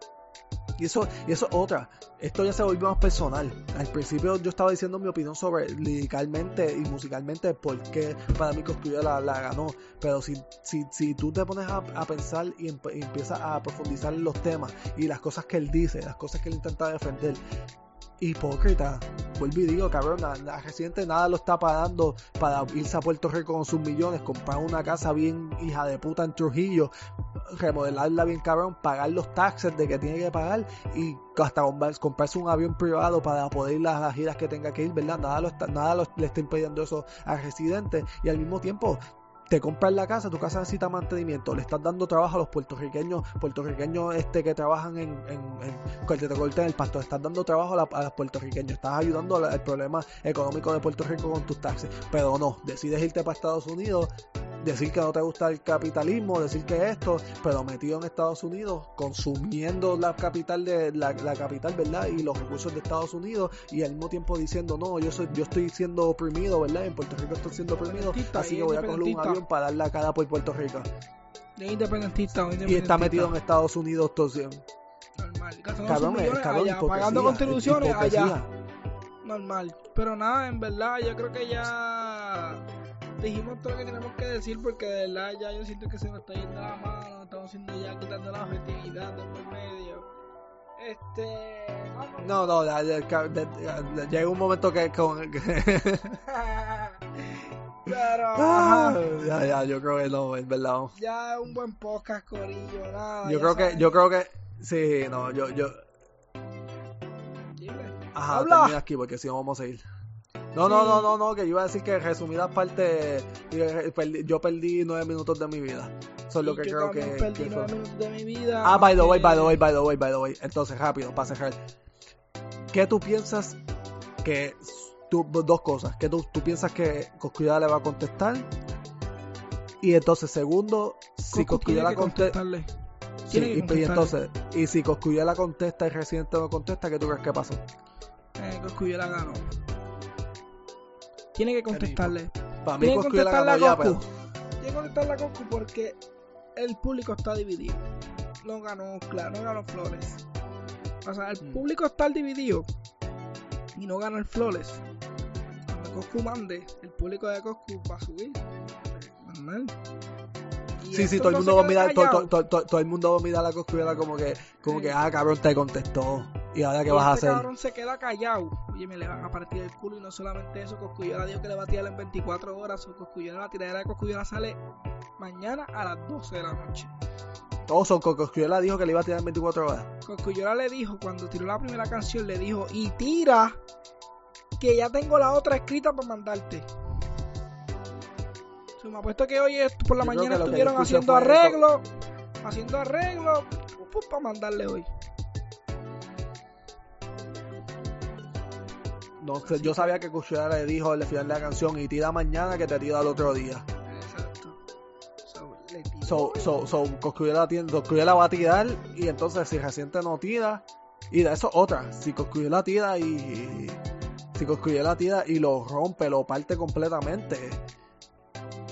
Y eso, y eso es otra. Esto ya se volvió más personal. Al principio yo estaba diciendo mi opinión sobre liricalmente y musicalmente por qué para mí Cosculluela la, la ganó. Pero si, si, si tú te pones a, a pensar y, y empiezas a profundizar en los temas y las cosas que él dice, las cosas que él intenta defender, hipócrita. Vuelvo y digo, cabrón, la Residente nada lo está pagando para irse a Puerto Rico con sus millones, comprar una casa bien hija de puta en Trujillo, remodelarla bien cabrón, pagar los taxes de que tiene que pagar y hasta comprar- comprarse un avión privado para poder ir a las giras que tenga que ir, ¿verdad? Nada, lo está, nada lo- le está impidiendo eso al residente y al mismo tiempo te compras la casa, tu casa necesita mantenimiento, le estás dando trabajo a los puertorriqueños, puertorriqueños este que trabajan en, en, en te corten el pasto, estás dando trabajo a, la- a los puertorriqueños, estás ayudando al problema económico de Puerto Rico con tus taxes, pero no, decides irte para Estados Unidos, decir que no te gusta el capitalismo, decir que esto, pero metido en Estados Unidos, consumiendo la capital de la, la capital, ¿verdad? Y los recursos de Estados Unidos y al mismo tiempo diciendo, no, yo soy yo estoy siendo oprimido, ¿verdad? En Puerto Rico estoy siendo oprimido, Independentista, así que voy a coger un independentista. avión para dar la cara por Puerto Rico. De independentista o Y independentista. está metido en Estados Unidos todo siempre. Normal. Cabrón, es cabrón, allá, pagando contribuciones allá. Normal. Pero nada, en verdad, yo creo que ya dijimos todo lo que tenemos que decir porque de verdad ya yo siento que se nos está yendo la mano, estamos haciendo ya quitando la objetividad de por medio. Este. vamos. No, no, ya- ya- ya- ya- ya- llega un momento que con... Pero, Ah, ya, ya, yo creo que no, es verdad. no. ya es un buen podcast, Corillo, nada. Yo creo que, yo creo que, sí, no, yo, yo, ajá, Habla. termina aquí porque si no vamos a ir. No, no, no, no, no, que yo iba a decir que resumidas partes, eh, yo perdí nueve minutos de mi vida. Eso es lo que creo que, que perdí fue. nueve minutos de mi vida. Ah, by the way, by the way, by the way, by the way. Entonces, rápido, para cerrar. ¿Qué tú piensas que... Tú, dos cosas. ¿Qué tú, tú piensas que Coscullada le va a contestar? Y entonces, segundo, si Coscullada que contesta... Sí, que y, y entonces, y si Coscullada contesta y Residente no contesta, ¿qué tú crees que pasó? Eh, Cosculluela ganó. Tiene que contestarle. Para mí Tiene que contestarle a pero... Tiene que contestarle a Coscu porque el público está dividido. No ganó, claro, no ganó Flores. O sea, el Mm. público está dividido y no gana el Flores. Cuando Coscu mande, el público de Coscu va a subir. Normal. Sí, sí, todo el mundo se va a quedan mirar, todo, todo- todo- todo el mundo va a mirar a Coscullada como que, como que, ah, cabrón, te contestó. ¿Y ahora qué Y vas a este hacer? cabrón se queda callado. Oye, me le van a partir el culo y no solamente eso, Cosculluela dijo que le va a tirar en 24 horas. O Cosculluela, la tiradera de Cosculluela sale mañana a las 12 de la noche. Todos son Coscullada dijo que le iba a tirar en 24 horas. Cosculluela le dijo, cuando tiró la primera canción, le dijo, y tira, que ya tengo la otra escrita para mandarte. Se me apuesto que hoy por la Yo mañana estuvieron haciendo arreglos, haciendo arreglos, para mandarle hoy. No sé, yo sabía que Coscullada le dijo al final de la canción y tira mañana que te tira al otro día. Exacto. So, le tiró So, so, so Coscullada va a tirar y entonces si reciente no tira y de eso otra, si Coscullada tira y si Coscullada tira y lo rompe, lo parte completamente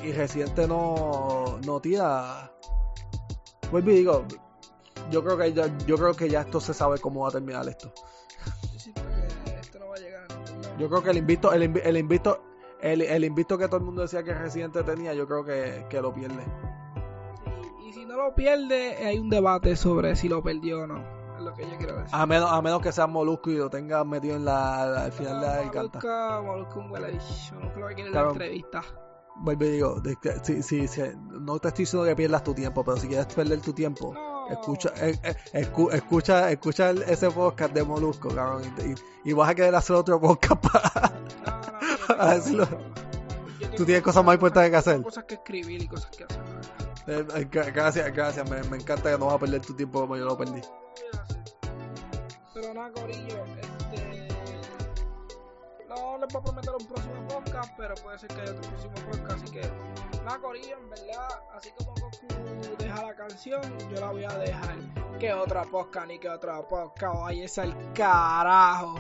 y reciente no no tira, vuelvo y digo, yo creo que ya, yo creo que ya esto se sabe cómo va a terminar esto. Yo siento que esto no va a llegar a ningún lado. Yo creo que el invito, el, invi- el invito, el, el invito que todo el mundo decía que Residente tenía, yo creo que, que lo pierde. Y, y si no lo pierde, hay un debate sobre si lo perdió o no. Es lo que yo quiero decir. A menos, a menos que sea Molusco y lo tengas metido en la, la- al final de la. Molusco, Molusco bicho. Molusco lo que quiere Claro. la entrevista. Vuelvo y digo, si, si, si- no te estoy diciendo que pierdas tu tiempo, pero si quieres perder tu tiempo, No. escucha, eh, eh, escu- escucha, escucha el- ese podcast de Molusco, cabrón, y, y- y vas a querer hacer otro podcast para... Tengo Tú tienes cosas más importantes que hacer. Cosas que escribir y cosas que hacer. Eh, gra- gracias, gracias, me, me encanta que no vas a perder tu tiempo como yo lo perdí. Pero nada, Corillo. No les voy a prometer un próximo podcast, pero puede ser que haya otro próximo podcast. Así que, nada, Corillo, en verdad, así como Goku deja la canción, yo la voy a dejar. Que otra podcast ni que otra podcast, vaya al carajo.